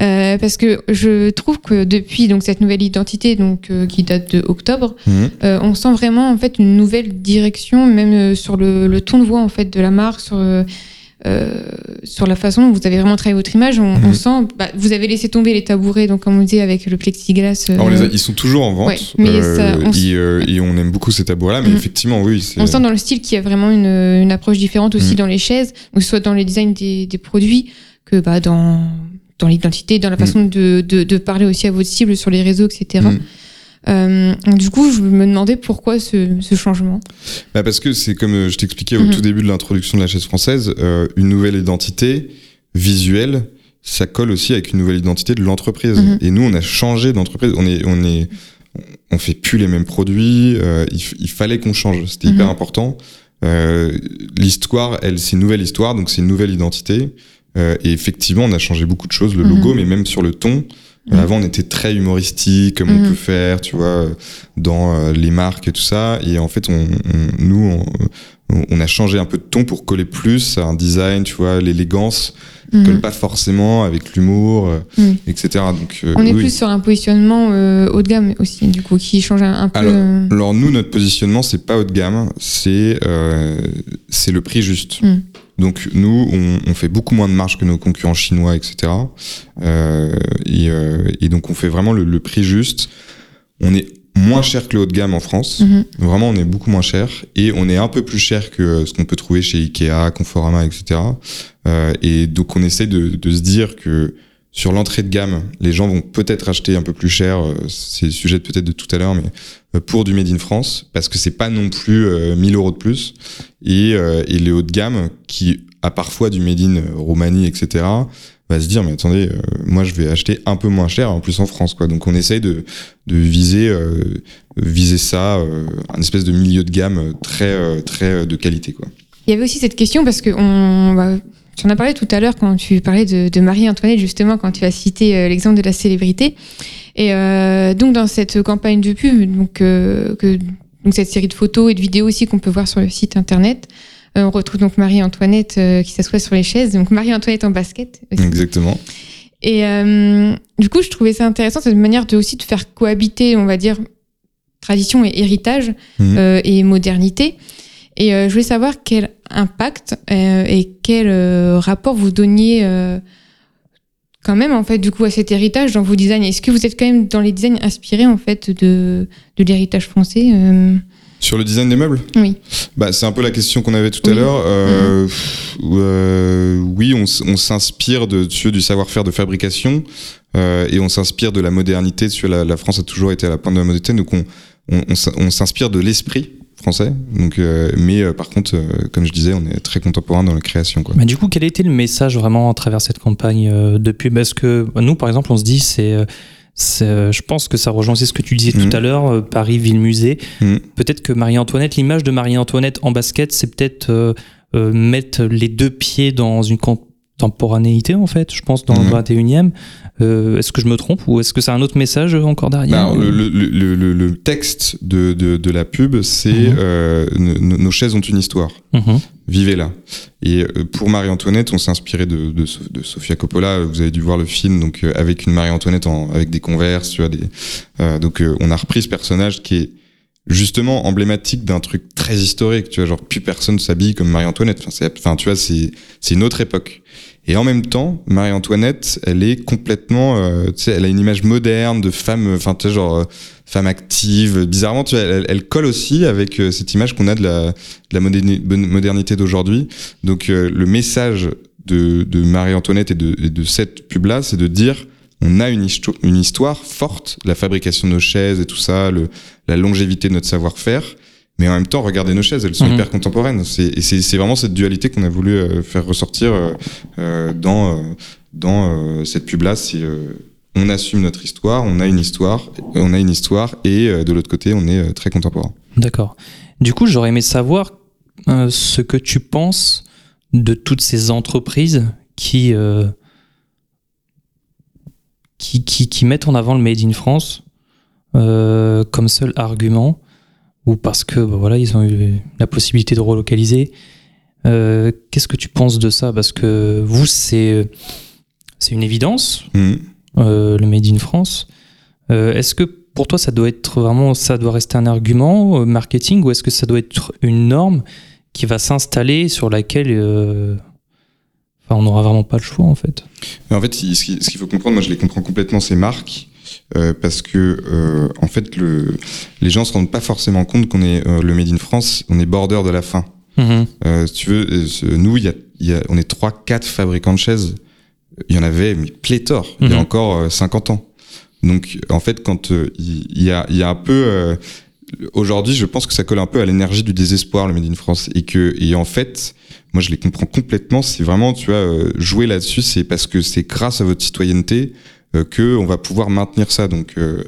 Euh, parce que je trouve que depuis donc cette nouvelle identité donc euh, qui date de octobre, euh, on sent vraiment en fait une nouvelle direction, même euh, sur le, le ton de voix en fait de la marque, sur sur la façon dont vous avez vraiment travaillé votre image. On, on Mhm. sent, bah, vous avez laissé tomber les tabourets, donc comme on disait avec le plexiglas. euh, Alors, on les a- ils sont toujours en vente. Ouais, mais ça, on et, euh, et on aime beaucoup ces tabous-là, mais Mhm. effectivement, oui. On sent dans le style qu'il y a vraiment une, une approche différente aussi Mm. dans les chaises, donc soit dans les designs des, des produits que bah, dans, dans l'identité, dans la façon de, de, de parler aussi à votre cible sur les réseaux, etc. Euh, du coup, je me demandais pourquoi ce, ce changement. Bah parce que c'est comme euh, je t'expliquais au Mhm. tout début de l'introduction de la chaise française, euh, une nouvelle identité visuelle, ça colle aussi avec une nouvelle identité de l'entreprise. Mhm. Et nous, on a changé d'entreprise. On est, on est, on fait plus les mêmes produits. euh, il, fallait qu'on change. C'était Mhm. hyper important. Euh, L'histoire, elle, c'est une nouvelle histoire, donc c'est une nouvelle identité. Et effectivement, on a changé beaucoup de choses, le Mhm. logo, mais même sur le ton. Mhm. Avant, on était très humoristique, comme Mhm. on peut faire, tu vois, euh, dans euh, les marques et tout ça. Et en fait, on, on- nous, on, on a changé un peu de ton pour coller plus à un design, tu vois, l'élégance Mhm. colle pas forcément avec l'humour, euh, Mhm. etc. Donc, euh, On est oui. plus sur un positionnement euh, haut de gamme aussi, du coup, qui change un, peu. Alors, euh, Alors nous, notre positionnement, c'est pas haut de gamme, c'est euh, c'est le prix juste. Donc nous, on, on fait beaucoup moins de marge que nos concurrents chinois, etc. Euh, et, euh, et donc on fait vraiment le, le prix juste. On est moins cher que le haut de gamme en France. mhm. Vraiment, on est beaucoup moins cher et on est un peu plus cher que ce qu'on peut trouver chez Ikea, Conforama, etc. Euh, et donc, on essaie de, de se dire que sur l'entrée de gamme, les gens vont peut-être acheter un peu plus cher. euh, C'est le sujet peut-être de tout à l'heure, mais pour du Made in France, parce que c'est pas non plus 1000 euros de plus. Et, et les hauts de gamme, qui a parfois du Made in Roumanie, etc., va se dire mais attendez moi je vais acheter un peu moins cher en plus en France quoi donc on essaye de, de viser viser ça un espèce de milieu de gamme très très de qualité quoi il y avait aussi cette question parce que on tu en as parlé tout à l'heure quand tu parlais de, Marie-Antoinette, justement, quand tu as cité euh, l'exemple de la célébrité. Et euh, donc, dans cette campagne de pub, donc, euh, que, donc cette série de photos et de vidéos aussi qu'on peut voir sur le site internet, on retrouve donc Marie-Antoinette qui s'assoit sur les chaises, donc Marie-Antoinette en basket. Exactement. Et du coup, je trouvais ça intéressant, cette manière de aussi de faire cohabiter, on va dire, tradition et héritage mmh. et modernité. Et euh, je voulais savoir quel impact euh, et quel euh, rapport vous donniez quand même en fait du coup à cet héritage dans vos designs. Est-ce que vous êtes quand même dans les designs inspirés en fait de, de l'héritage français sur le design des meubles? Oui. Bah, c'est un peu la question qu'on avait tout à l'heure. Euh, mmh. oui, on, on s'inspire de, du savoir-faire de fabrication et on s'inspire de la modernité. La, la, France a toujours été à la pointe de la modernité, donc on, on, on s'inspire de l'esprit français. Donc, euh, mais euh, par contre, euh, comme je disais, on est très contemporain dans la création. Quoi. Mais du coup, quel a été le message vraiment à travers cette campagne de pub Parce que nous, par exemple, on se dit, c'est je pense que ça rejoint aussi ce que tu disais tout mmh. à l'heure, Paris, ville-musée. Mmh. Peut-être que Marie-Antoinette, l'image de Marie-Antoinette en basket, c'est peut-être mettre les deux pieds dans une contemporanéité, en fait, je pense, dans le 21e. Mmh. Euh, est-ce que je me trompe ou est-ce que c'est un autre message encore derrière ben, le, le, le, le, texte de, de, de, la pub, c'est mhm. euh, nos chaises ont une histoire. Mhm. Vivez-la. Et euh, pour Marie-Antoinette, on s'est inspiré de, de, de, Sofia Coppola. Vous avez dû voir le film, donc avec une Marie-Antoinette avec des converses, tu vois. Des, donc on a repris ce personnage qui est justement emblématique d'un truc très historique. Tu vois, genre plus personne s'habille comme Marie-Antoinette. Enfin, enfin, tu vois, c'est c'est une autre époque. Et en même temps, Marie-Antoinette, elle est complètement, euh, tu sais, elle a une image moderne de femme, enfin, tu sais, genre euh, femme active. Bizarrement, tu vois, elle, elle colle aussi avec euh, cette image qu'on a de la, de la modernité d'aujourd'hui. Donc, le message de, de Marie-Antoinette et de, de cette pub-là, c'est de dire, on a une, une histoire forte, la fabrication de nos chaises et tout ça, le, la longévité de notre savoir-faire mais en même temps, regardez nos chaises, elles sont mhm. hyper contemporaines. Et c'est vraiment cette dualité qu'on a voulu euh, faire ressortir euh, euh, dans, dans cette pub-là. C'est on assume notre histoire, on a une histoire, on a une histoire, et de l'autre côté, on est très contemporain. D'accord. Du coup, j'aurais aimé savoir ce que tu penses de toutes ces entreprises qui, qui, qui, qui, mettent en avant le Made in France comme seul argument ou parce que bah, voilà ils ont eu la possibilité de relocaliser. Euh, qu'est-ce que tu penses de ça? Parce que vous c'est une évidence mmh. euh, le made in France. Euh, est-ce que pour toi ça doit être vraiment ça doit rester un argument marketing ou est-ce que ça doit être une norme qui va s'installer sur laquelle Enfin, on n'aura vraiment pas le choix en fait. en fait, ce qu'il faut comprendre, moi je les comprends complètement ces marques euh, parce que euh, en fait le, les gens se rendent pas forcément compte qu'on est euh, le Made in France, on est border de la fin. Mhm. si tu veux, nous, il y a, y a, on est trois, quatre fabricants de chaises. Il y en avait mais pléthore. Il y a mhm. encore 50 ans. Donc en fait, quand il y, a, il y a un peu aujourd'hui, je pense que ça colle un peu à l'énergie du désespoir, le Made in France, et que et en fait, moi je les comprends complètement. C'est vraiment, tu vois, jouer là-dessus, c'est parce que c'est grâce à votre citoyenneté euh, que on va pouvoir maintenir ça. Donc euh,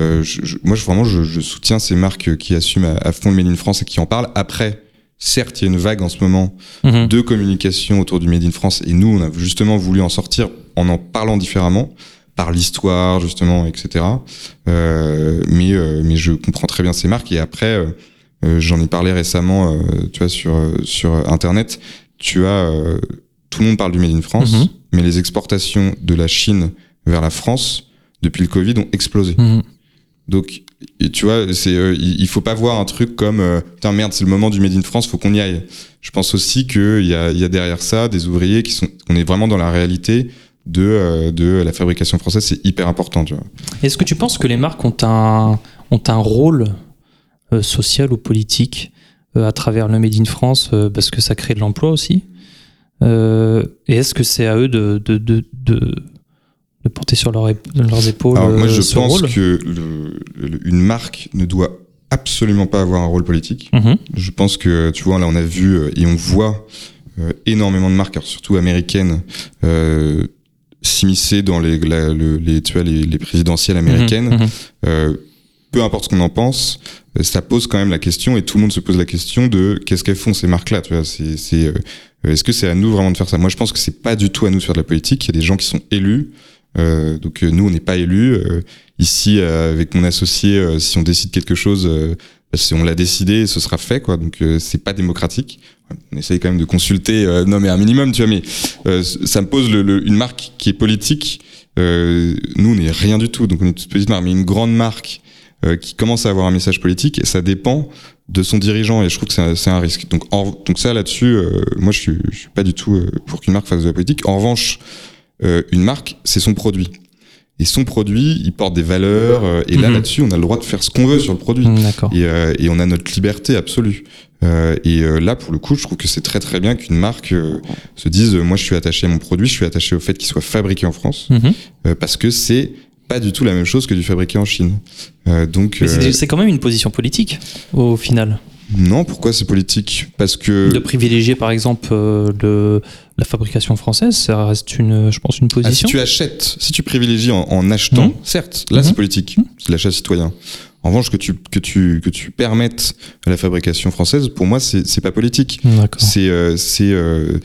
euh, je, moi je, vraiment je, je, soutiens ces marques qui assument à, fond le Made in France et qui en parlent. Après, certes, il y a une vague en ce moment mhm. de communication autour du Made in France et nous, on a justement voulu en sortir en en parlant différemment par l'histoire justement, etc. Euh, mais mais je comprends très bien ces marques et après, euh, j'en ai parlé récemment, tu vois sur sur internet. Tu as tout le monde parle du Made in France, mhm. mais les exportations de la Chine vers la France depuis le Covid ont explosé. Mhm. Donc, tu vois, c'est, euh, il faut pas voir un truc comme euh, putain merde, c'est le moment du Made in France, faut qu'on y aille. Je pense aussi qu'il y a, y a derrière ça des ouvriers qui sont, on est vraiment dans la réalité de, euh, de la fabrication française, c'est hyper important. Est-ce que tu penses que les marques ont un, ont un rôle social ou politique à travers le Made in France parce que ça crée de l'emploi aussi? Et est-ce que c'est à eux de, de, de, de porter sur leurs épaules. Alors moi, je euh, pense que une marque ne doit absolument pas avoir un rôle politique. Mhm. Je pense que, tu vois, là, on a vu euh, et on voit euh, énormément de marques, surtout américaines, euh, s'immiscer dans les, la- le- les, tu vois, les, les présidentielles américaines. Mhm. Euh, peu importe ce qu'on en pense, euh, ça pose quand même la question et tout le monde se pose la question de qu'est-ce qu'elles font ces marques-là. Tu vois, c'est, c'est, euh, est-ce que c'est à nous vraiment de faire ça? Moi, je pense que c'est pas du tout à nous de faire de la politique. Il y a des gens qui sont élus. Euh, donc euh, nous, on n'est pas élus. Euh, ici, euh, avec mon associé, euh, si on décide quelque chose, euh, bah, si on l'a décidé, ce sera fait. Quoi. Donc euh, c'est pas démocratique. On essaye quand même de consulter. euh, non, mais un minimum, tu vois. Mais euh, ça me pose le, le- une marque qui est politique. Euh, nous, on n'est rien du tout. Donc on est une toute petite marque, mais une grande marque euh, qui commence à avoir un message politique et ça dépend de son dirigeant et je trouve que c'est un, risque. Donc, en- donc ça là-dessus, euh, moi je suis, je suis pas du tout euh, pour qu'une marque fasse de la politique. En revanche, euh, une marque, c'est son produit. Et son produit, il porte des valeurs. euh, et là, Mhm. là-dessus, on a le droit de faire ce qu'on veut sur le produit. Et, euh, et on a notre liberté absolue. Euh, et euh, là, pour le coup, je trouve que c'est très très bien qu'une marque euh, se dise, moi, je suis attaché à mon produit, je suis attaché au fait qu'il soit fabriqué en France, Mhm. parce que c'est pas du tout la même chose que du fabriqué en Chine. Donc, Mais c'est- quand même une position politique au final. non, pourquoi c'est politique? Parce que De privilégier par exemple le, la fabrication française, ça reste une, je pense, une Ah, si position. tu achètes, si tu privilégies en, en achetant, Mhm. certes, là Mhm. c'est politique, c'est l'achat citoyen. En revanche, que tu que tu que tu permettes la fabrication française, pour moi, c'est pas politique. C'est euh, c'est euh,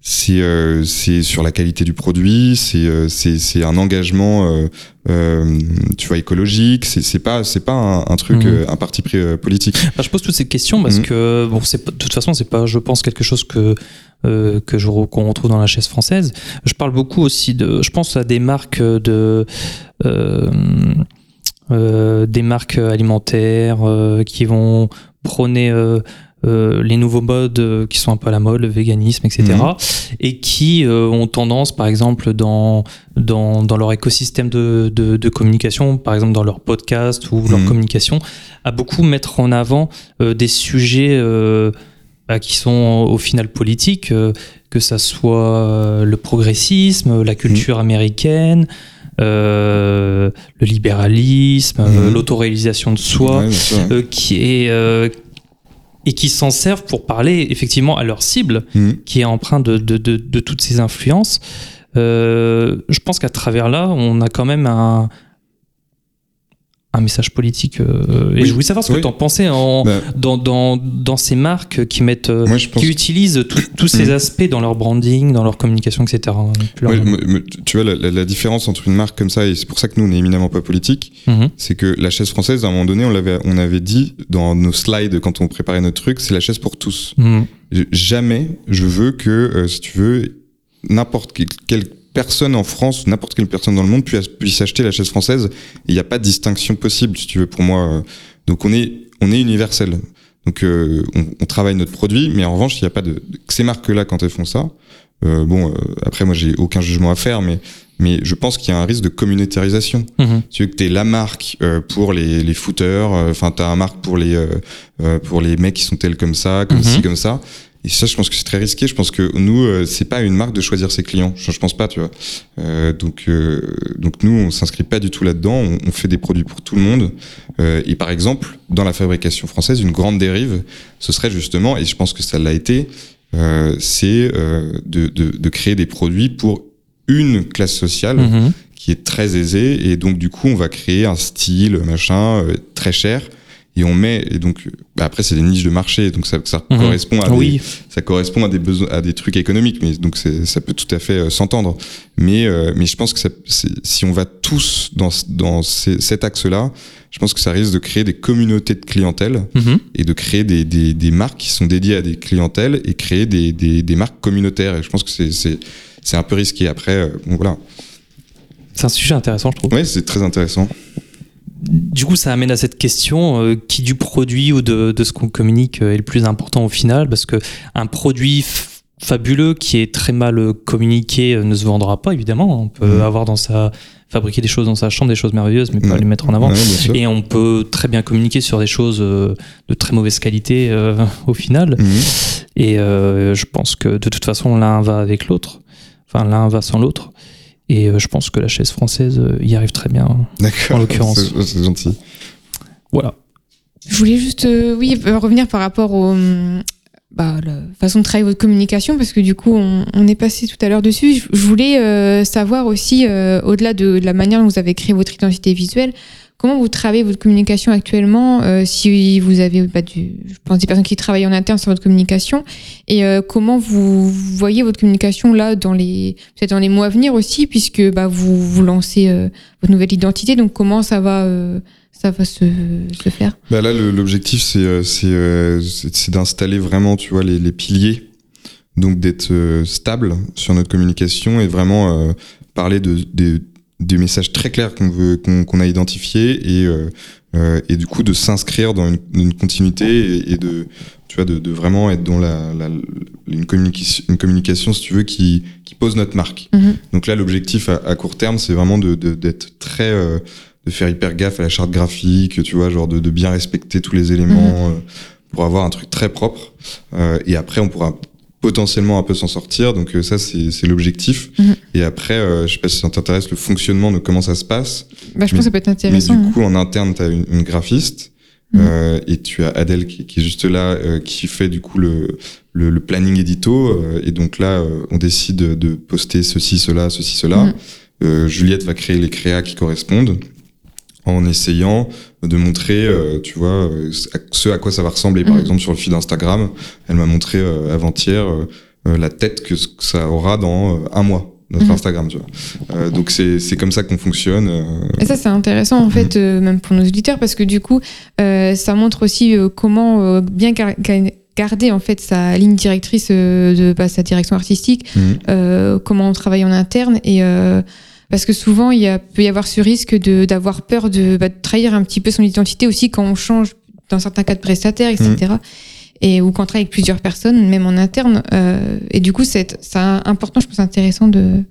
c'est euh, c'est sur la qualité du produit, c'est euh, c'est c'est un engagement, tu vois, écologique. C'est c'est pas c'est pas un, un truc, Mhm. un parti pris politique. Bah, je pose toutes ces questions parce Mhm. que bon, c'est de toute façon, c'est pas, je pense, quelque chose que euh, que je qu'on retrouve dans la chaise française. Je parle beaucoup aussi de, je pense à des marques de euh, des marques alimentaires euh, qui vont prôner euh, euh, les nouveaux modes euh, qui sont un peu à la mode, le véganisme, etc. Mhm. Et qui euh, ont tendance, par exemple, dans, dans, dans leur écosystème de, de, de communication, par exemple dans leur podcast ou leur Mhm. communication, à beaucoup mettre en avant euh, des sujets euh, bah, qui sont au final politiques, euh, que ça soit euh, le progressisme, la culture américaine, euh, le libéralisme, euh, Mhm. l'autoréalisation de soi, Ouais, euh, qui est euh, et qui s'en servent pour parler effectivement à leur cible, Mhm. qui est empreint de, de, de, de toutes ces influences. Euh, je pense qu'à travers là, on a quand même un, un message politique. euh, et Oui. je voulais savoir ce que Oui. tu en pensais en, Bah, dans, dans, dans ces marques qui mettent. euh, moi, je pense qui utilisent tous ces Mhm. aspects dans leur branding, dans leur communication, etc. Ouais, me- tu vois la, la- la différence entre une marque comme ça et c'est pour ça que nous on est éminemment pas politique, Mhm. c'est que la chaise française à un moment donné on l'avait on avait dit dans nos slides quand on préparait notre truc c'est la chaise pour tous. Je- Jamais je veux que euh, si tu veux n'importe quelle personne en France n'importe quelle personne dans le monde puisse, puisse acheter la chaise française il n'y a pas de distinction possible si tu veux pour moi. euh. Donc on est on est universel. Donc euh, on, on travaille notre produit, mais en revanche, il n'y a pas de, de- ces marques-là quand elles font ça. euh, bon, euh, après moi j'ai aucun jugement à faire, mais mais je pense qu'il y a un risque de communautarisation. Mhm. Tu veux que t'es la marque euh, pour les les footers, euh, enfin t'as un marque pour les euh, euh, pour les mecs qui sont tels comme ça, comme Mhm. ci comme ça. Et ça, je pense que c'est très risqué. Je pense que nous, euh, c'est pas une marque de choisir ses clients. Je, je pense pas, tu vois. Euh, donc, euh, donc nous, on s'inscrit pas du tout là-dedans. On, on fait des produits pour tout le monde. Euh, et par exemple, dans la fabrication française, une grande dérive, ce serait justement, et je pense que ça l'a été, euh, c'est euh, de, de, de créer des produits pour une classe sociale Mhm. qui est très aisée. Et donc, du coup, on va créer un style, machin, euh, très cher. Et on met, et donc, bah, après, c'est des niches de marché, donc ça, ça Mhm. correspond à des, Oui, ça correspond à des besoins, à des trucs économiques, mais donc ça peut tout à fait euh, s'entendre. Mais euh, mais je pense que ça, si on va tous dans dans ces- cet axe-là, je pense que ça risque de créer des communautés de clientèle Mhm. et de créer des, des, des marques qui sont dédiées à des clientèles et créer des, des, des marques communautaires. Et je pense que c'est c'est c'est un peu risqué. Après, euh, bon, voilà. c'est un sujet intéressant, je trouve. Ouais, c'est très intéressant. Du coup, ça amène à cette question euh, qui du produit ou de, de ce qu'on communique euh, est le plus important au final, parce que un produit fabuleux qui est très mal euh, communiqué ne se vendra pas évidemment. On peut Mhm. avoir dans sa fabriquer des choses dans sa chambre, des choses merveilleuses, mais pas Ouais. les mettre en avant. Et on peut très bien communiquer sur des choses de très mauvaise qualité euh, au final. Mhm. Et euh, je pense que de toute façon, l'un va avec l'autre. Enfin, l'un va sans l'autre. Et euh, je pense que la chaise française euh, y arrive très bien. D'accord. En l'occurrence. C'est- C'est gentil. Voilà. Je voulais juste, euh, oui, revenir par rapport au, hum, bah, la façon de travailler votre communication, parce que du coup, on, on est passé tout à l'heure dessus. Je, je voulais euh, savoir aussi, euh, au-delà de, de la manière dont vous avez créé votre identité visuelle, comment vous travaillez votre communication actuellement, euh, si vous avez, bah, je pense, des personnes qui travaillent en interne sur votre communication, et euh, comment vous voyez votre communication là dans les, peut-être dans les mois à venir aussi, puisque bah, vous vous lancez euh, votre nouvelle identité, donc comment ça va, ça va se, se faire? Bah là, l'objectif, c'est c'est d'installer vraiment, tu vois, les, piliers, donc d'être stable sur notre communication et vraiment parler de, des- des messages très clairs qu'on veut qu'on a identifiés et euh, euh, et du coup de s'inscrire dans une, une continuité et, et de tu vois de, de vraiment être dans la, la une communication une communication si tu veux qui qui pose notre marque. Mhm. Donc là, l'objectif à, à court terme, c'est vraiment de de- d'être très euh, de faire hyper gaffe à la charte graphique, tu vois, genre de, de bien respecter tous les éléments euh, pour avoir un truc très propre. Euh, et après, on pourra potentiellement un peu s'en sortir. Donc euh, ça, c'est l'objectif. Mhm. Et après, euh, je sais pas si ça t'intéresse, le fonctionnement de comment ça se passe. bah, Je pense que ça peut être Mais intéressant. du hein. coup, en interne, tu as une, une graphiste. Mhm. euh, et tu as Adèle qui, qui est juste là, euh, qui fait du coup le, le, le planning édito. euh, et donc là, euh, on décide de poster ceci, cela, ceci, cela. Mhm. Euh, Juliette va créer les créas qui correspondent en essayant de montrer, euh, tu vois, euh, ce à quoi ça va ressembler. Par Mhm. exemple, sur le feed Instagram, elle m'a montré euh, avant-hier euh, la tête que, ça aura dans un mois, notre Mhm. Instagram, tu vois. Donc c'est c'est comme ça qu'on fonctionne. Et ça, c'est intéressant, en fait, euh, même pour nos auditeurs, parce que du coup, ça montre aussi comment bien gar- gar- garder, en fait, sa ligne directrice de bah, sa direction artistique, Mhm. comment on travaille en interne, et parce que souvent, il y a, peut y avoir ce risque de d'avoir peur de, bah, de trahir un petit peu son identité aussi quand on change, dans certains cas de prestataire, etc. Et, ou quand on travaille avec plusieurs personnes, même en interne. euh, et du coup, c'est c'est important, je pense, intéressant de...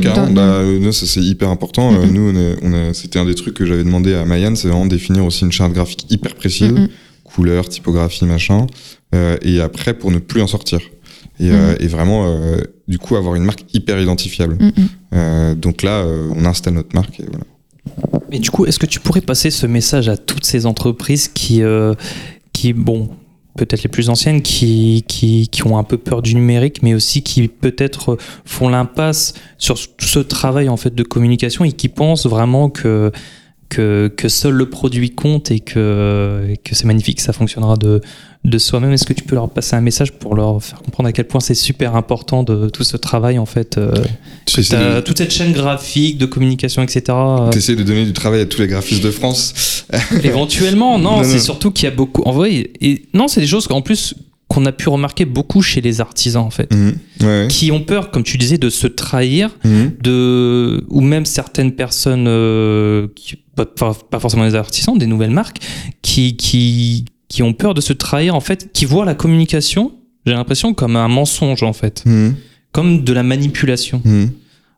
Carrément. Bah, euh, non, ça c'est hyper important. Euh, nous, on on a- c'était un des trucs que j'avais demandé à Mayan, c'est vraiment définir aussi une charte graphique hyper précise, couleur, typographie, machin, euh, et après pour ne plus en sortir. Et, euh, et vraiment, euh, du coup, avoir une marque hyper identifiable. Mm. Euh, donc là, euh, on installe notre marque et voilà. Et du coup, est-ce que tu pourrais passer ce message à toutes ces entreprises qui, euh, qui bon, peut-être les plus anciennes, qui, qui, qui ont un peu peur du numérique, mais aussi qui peut-être font l'impasse sur ce travail en fait de communication et qui pensent vraiment que que, que seul le produit compte et que, que c'est magnifique, ça fonctionnera de, de soi-même. Est-ce que tu peux leur passer un message pour leur faire comprendre à quel point c'est super important de tout ce travail en fait euh, Tu essaies de, Toute cette chaîne graphique, de communication, etc. euh, t'essaies de donner du travail à tous les graphistes de France. Éventuellement, non, [laughs] Non, c'est surtout qu'il y a beaucoup. En vrai, et non, c'est des choses qu'en plus qu'on a pu remarquer beaucoup chez les artisans en fait, Mhm. Ouais, qui ont peur, comme tu disais, de se trahir, Mhm. de ou même certaines personnes euh, qui pas, forcément des artisans, des nouvelles marques, qui qui qui ont peur de se trahir en fait, qui voient la communication, j'ai l'impression comme un mensonge en fait, Mhm. comme de la manipulation,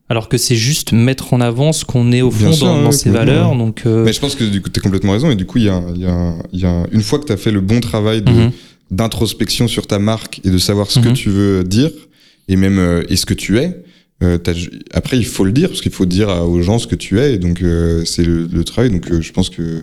alors que c'est juste mettre en avant ce qu'on est au fond sûr, dans, ses valeurs, donc. euh, Mais je pense que du coup, tu as complètement raison. Et du coup, il y a, y a- il y a- une fois que tu as fait le bon travail de. D'introspection sur ta marque et de savoir ce que Mhm. tu veux dire et même euh, et ce que tu es. euh, après, il faut le dire parce qu'il faut dire aux gens ce que tu es. Et donc, euh, c'est le, le travail. Donc, euh, je pense que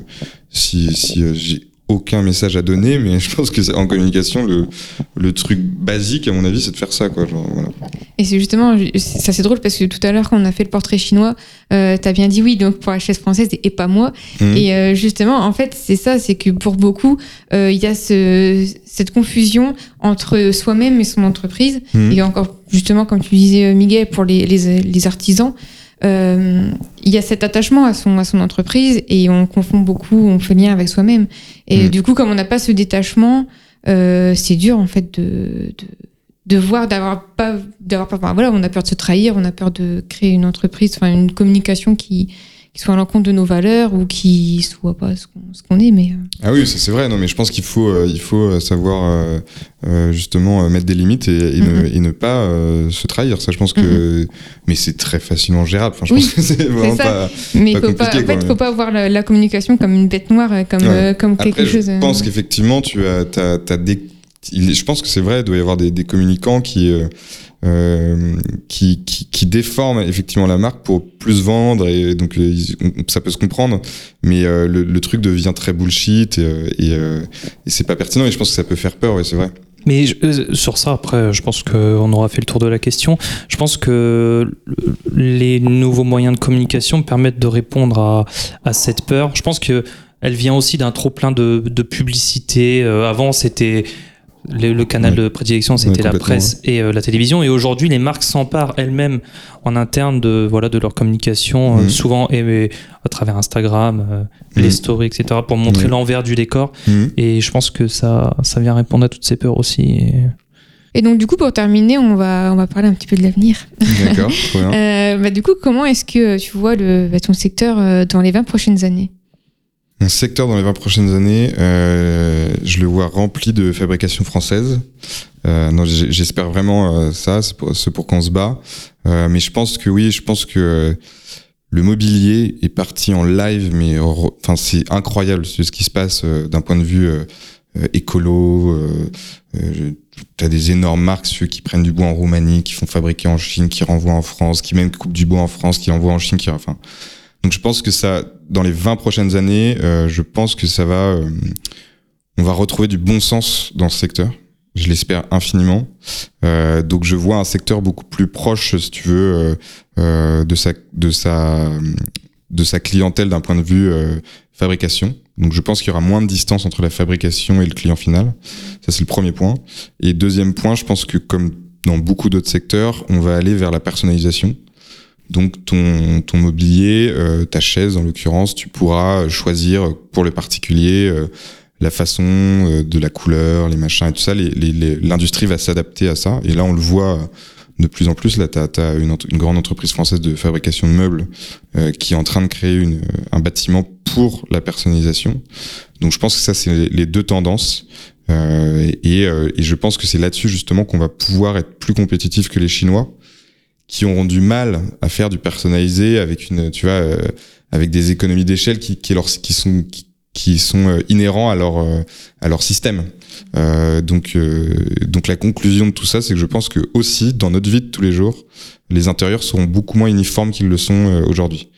si, si euh, j'ai aucun message à donner, mais je pense que c'est en communication le, le truc basique à mon avis, c'est de faire ça quoi. Genre, voilà. Et c'est justement, ça c'est drôle parce que tout à l'heure quand on a fait le portrait chinois, euh, t'as bien dit oui donc pour la chaise française et pas moi. Mhm. Et euh, justement, en fait, c'est ça, c'est que pour beaucoup, euh, il y a ce, cette confusion entre soi-même et son entreprise. Mhm. Et encore, justement, comme tu disais, euh, Miguel, pour les, les, les artisans, euh, il y a cet attachement à son, à son entreprise et on confond beaucoup, on fait lien avec soi-même. Et Mhm. du coup, comme on n'a pas ce détachement, euh, c'est dur, en fait, de, de, de voir, d'avoir pas, d'avoir pas, voilà, on a peur de se trahir, on a peur de créer une entreprise, enfin, une communication qui, qui soit à l'encontre de nos valeurs ou qui soit pas ce qu'on, est, mais. euh, Ah oui, ça c'est vrai. Non, mais je pense qu'il faut, euh, il faut euh, savoir euh, justement mettre des limites et, et ne, et ne pas euh, se trahir. Ça, je pense que, mais c'est très facilement gérable. Enfin, je Oui, pense que c'est vraiment ça. pas. Mais Pas faut pas, en fait, quoi, faut pas voir la, la communication comme une bête noire, comme, Ouais. comme quelque je chose. euh, pense qu'effectivement, tu as, t'as, t'as des, je pense que c'est vrai, il doit y avoir des, des communicants qui, euh, qui, qui, déforment effectivement la marque pour plus vendre et donc euh, ça peut se comprendre mais euh, le, truc devient très bullshit et, c'est pas pertinent et je pense que ça peut faire peur ouais c'est vrai Mais sur ça, après, je pense qu'on aura fait le tour de la question. Je pense que les nouveaux moyens de communication permettent de répondre à, à cette peur. Je pense que elle vient aussi d'un trop plein de, de publicité. Avant, c'était le, le canal Ouais. de prédilection, c'était la presse et euh, la télévision. Et aujourd'hui, les marques s'emparent elles-mêmes en interne de voilà de leur communication, euh, Mhm. souvent et, et à travers Instagram, euh, Mhm. les stories, etc., pour montrer l'envers du décor. Mhm. Et je pense que ça, ça vient répondre à toutes ces peurs aussi. Et- Et donc, du coup, pour terminer, on va, on va parler un petit peu de l'avenir. d'accord [laughs] Euh, bah, du coup, comment est-ce que tu vois le, bah, ton secteur dans les 20 prochaines années? Un secteur dans les 20 prochaines années, euh, je le vois rempli de fabrication française. Euh, non, j'espère vraiment euh, ça, c'est pour, pour qu'on se bat. Euh, mais je pense que oui, je pense que euh, le mobilier est parti en live, mais enfin c'est incroyable ce qui se passe euh, d'un point de vue écolo. Euh, T'as des énormes marques, ceux qui prennent du bois en Roumanie, qui font fabriquer en Chine, qui renvoient en France, qui même coupent du bois en France, qui envoient en Chine, qui enfin. Donc je pense que ça, dans les 20 prochaines années, euh, je pense que ça va, euh, on va retrouver du bon sens dans ce secteur. Je l'espère infiniment. Euh, donc je vois un secteur beaucoup plus proche, si tu veux, euh, euh, de sa, de sa, de sa clientèle d'un point de vue euh, fabrication. Donc je pense qu'il y aura moins de distance entre la fabrication et le client final. Ça c'est le premier point. Et deuxième point, je pense que comme dans beaucoup d'autres secteurs, on va aller vers la personnalisation. Donc ton, ton mobilier, euh, ta chaise en l'occurrence, tu pourras choisir pour le particulier euh, la façon euh, de la couleur, les machins et tout ça. L'industrie va s'adapter à ça. Et là, on le voit de plus en plus. Là, tu as, une, une grande entreprise française de fabrication de meubles euh, qui est en train de créer une, un bâtiment pour la personnalisation. Donc je pense que ça, c'est les- deux tendances. Euh, et, euh, et je pense que c'est là-dessus justement qu'on va pouvoir être plus compétitif que les Chinois qui auront du mal à faire du personnalisé avec une, tu vois, euh, avec des économies d'échelle qui, qui, leur, qui sont, qui, sont euh, inhérents à leur, euh, à leur système. Euh, donc, euh, donc la conclusion de tout ça, c'est que je pense que aussi dans notre vie de tous les jours, les intérieurs seront beaucoup moins uniformes qu'ils le sont euh, aujourd'hui.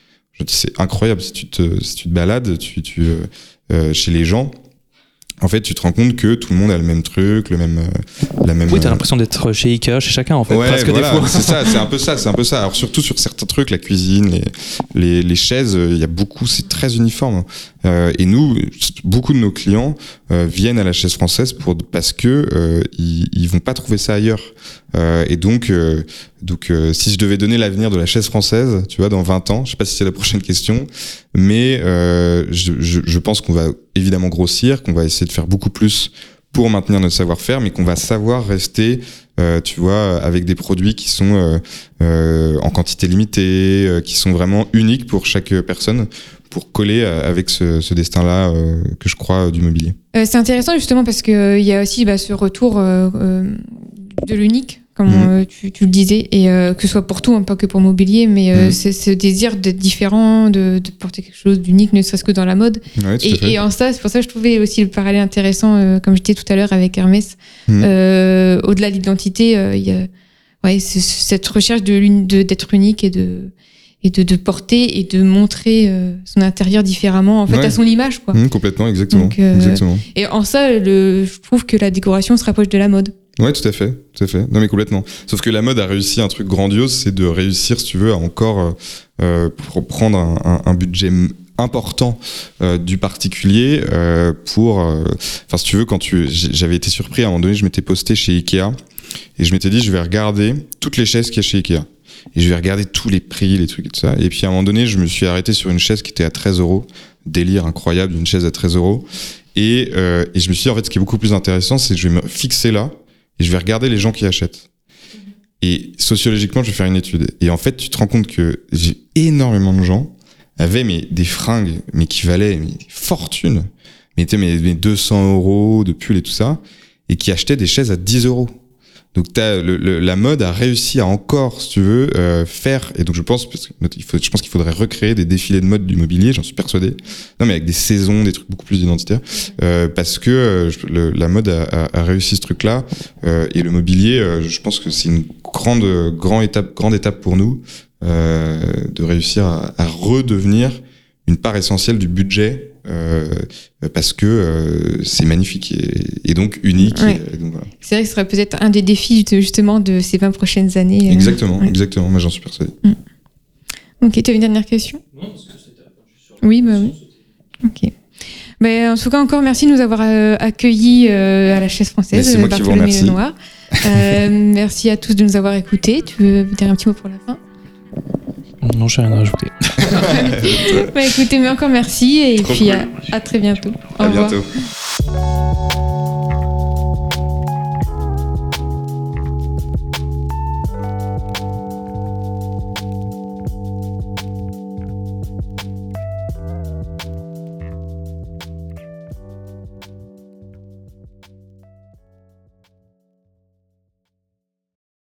C'est incroyable si tu te, si tu te balades, tu, tu chez les gens. En fait, tu te rends compte que tout le monde a le même truc, le même, euh, la même. Oui, t'as euh, l'impression d'être chez Ikea, chez chacun en fait, Ouais, presque voilà, c'est ça, [laughs] c'est un peu ça, c'est un peu ça. Alors surtout sur certains trucs, la cuisine, les, les, les chaises, euh, il y a beaucoup, c'est très uniforme. Euh, et nous, beaucoup de nos clients euh, viennent à la chaise française pour parce que euh, ils, ils vont pas trouver ça ailleurs. Euh, et donc, euh, donc, euh, si je devais donner l'avenir de la chaise française, tu vois, dans 20 ans, je sais pas si c'est la prochaine question, mais euh, je, je, je pense qu'on va évidemment grossir, qu'on va essayer de faire beaucoup plus pour maintenir notre savoir-faire, mais qu'on va savoir rester, euh, tu vois, avec des produits qui sont euh, en quantité limitée, qui sont vraiment uniques pour chaque personne, pour coller avec ce, ce destin-là euh, que je crois du mobilier. Euh, C'est intéressant justement parce qu'il y a aussi bah, ce retour de l'unique, comme Mhm. euh, tu, tu le disais, et euh, que ce soit pour tout, hein, pas que pour mobilier, mais euh, Mhm. c'est ce désir d'être différent, de, de porter quelque chose d'unique, ne serait-ce que dans la mode. Ouais. Et, et en ça, c'est pour ça que je trouvais aussi le parallèle intéressant, euh, comme je disais tout à l'heure avec Hermès. Mhm. Euh, Au-delà de l'identité, euh, il y a ouais, cette recherche de d'être unique et de et de, de porter et de montrer son intérieur différemment, en fait, Ouais. à son image, quoi. Complètement, exactement. Donc, exactement. Et en ça, le, je trouve que la décoration se rapproche de la mode. Ouais, tout à fait, tout à fait. Non, mais complètement. Sauf que la mode a réussi un truc grandiose, c'est de réussir, si tu veux, à encore euh, euh, prendre un, un- un budget important euh, du particulier euh, pour. euh, Enfin, si tu veux, quand tu, j'avais été surpris à un moment donné, je m'étais posté chez Ikea et je m'étais dit, je vais regarder toutes les chaises qu'il y a chez Ikea. Et je vais regarder tous les prix, les trucs et tout ça. Et puis à un moment donné, je me suis arrêté sur une chaise qui était à 13 euros. Délire incroyable, une chaise à 13 euros. Et, euh, et je me suis dit, en fait, ce qui est beaucoup plus intéressant, c'est que je vais me fixer là et je vais regarder les gens qui achètent. Et sociologiquement, je vais faire une étude. Et en fait, tu te rends compte que j'ai énormément de gens avaient mais, des fringues, mais qui valaient mais, des fortunes, mais étaient mais, mais 200 euros de pull et tout ça, et qui achetaient des chaises à 10 euros. Donc as le, le- la mode a réussi à encore, si tu veux, euh, faire. Et donc je pense, parce que je pense qu'il faudrait recréer des défilés de mode du mobilier. J'en suis persuadé. Non, mais avec des saisons, des trucs beaucoup plus identitaires, euh, parce que euh, le- la mode a, a- a réussi ce truc-là. Euh, et le mobilier, euh, je pense que c'est une grande, grande étape, grande étape pour nous euh, de réussir à, à redevenir une part essentielle du budget. Euh, parce que euh, c'est magnifique et, et donc unique. Ouais. et donc voilà. C'est vrai que ce serait peut-être un des défis de- justement de ces 20 prochaines années. euh. Exactement, ouais. exactement. Moi, j'en suis persuadé. Ok, tu as une dernière question? Oui, bah oui. Ok. Ben, en tout cas, encore merci de nous avoir accueillis à la chaise française. Mais c'est moi qui vous remercie. Euh, [laughs] merci à tous de nous avoir écoutés. Tu veux dire un petit mot pour la fin? Non, j'ai rien à rajouter. Bah, Écoutez, mais encore merci et Trop puis cool. à, à très bientôt. Au À revoir. bientôt.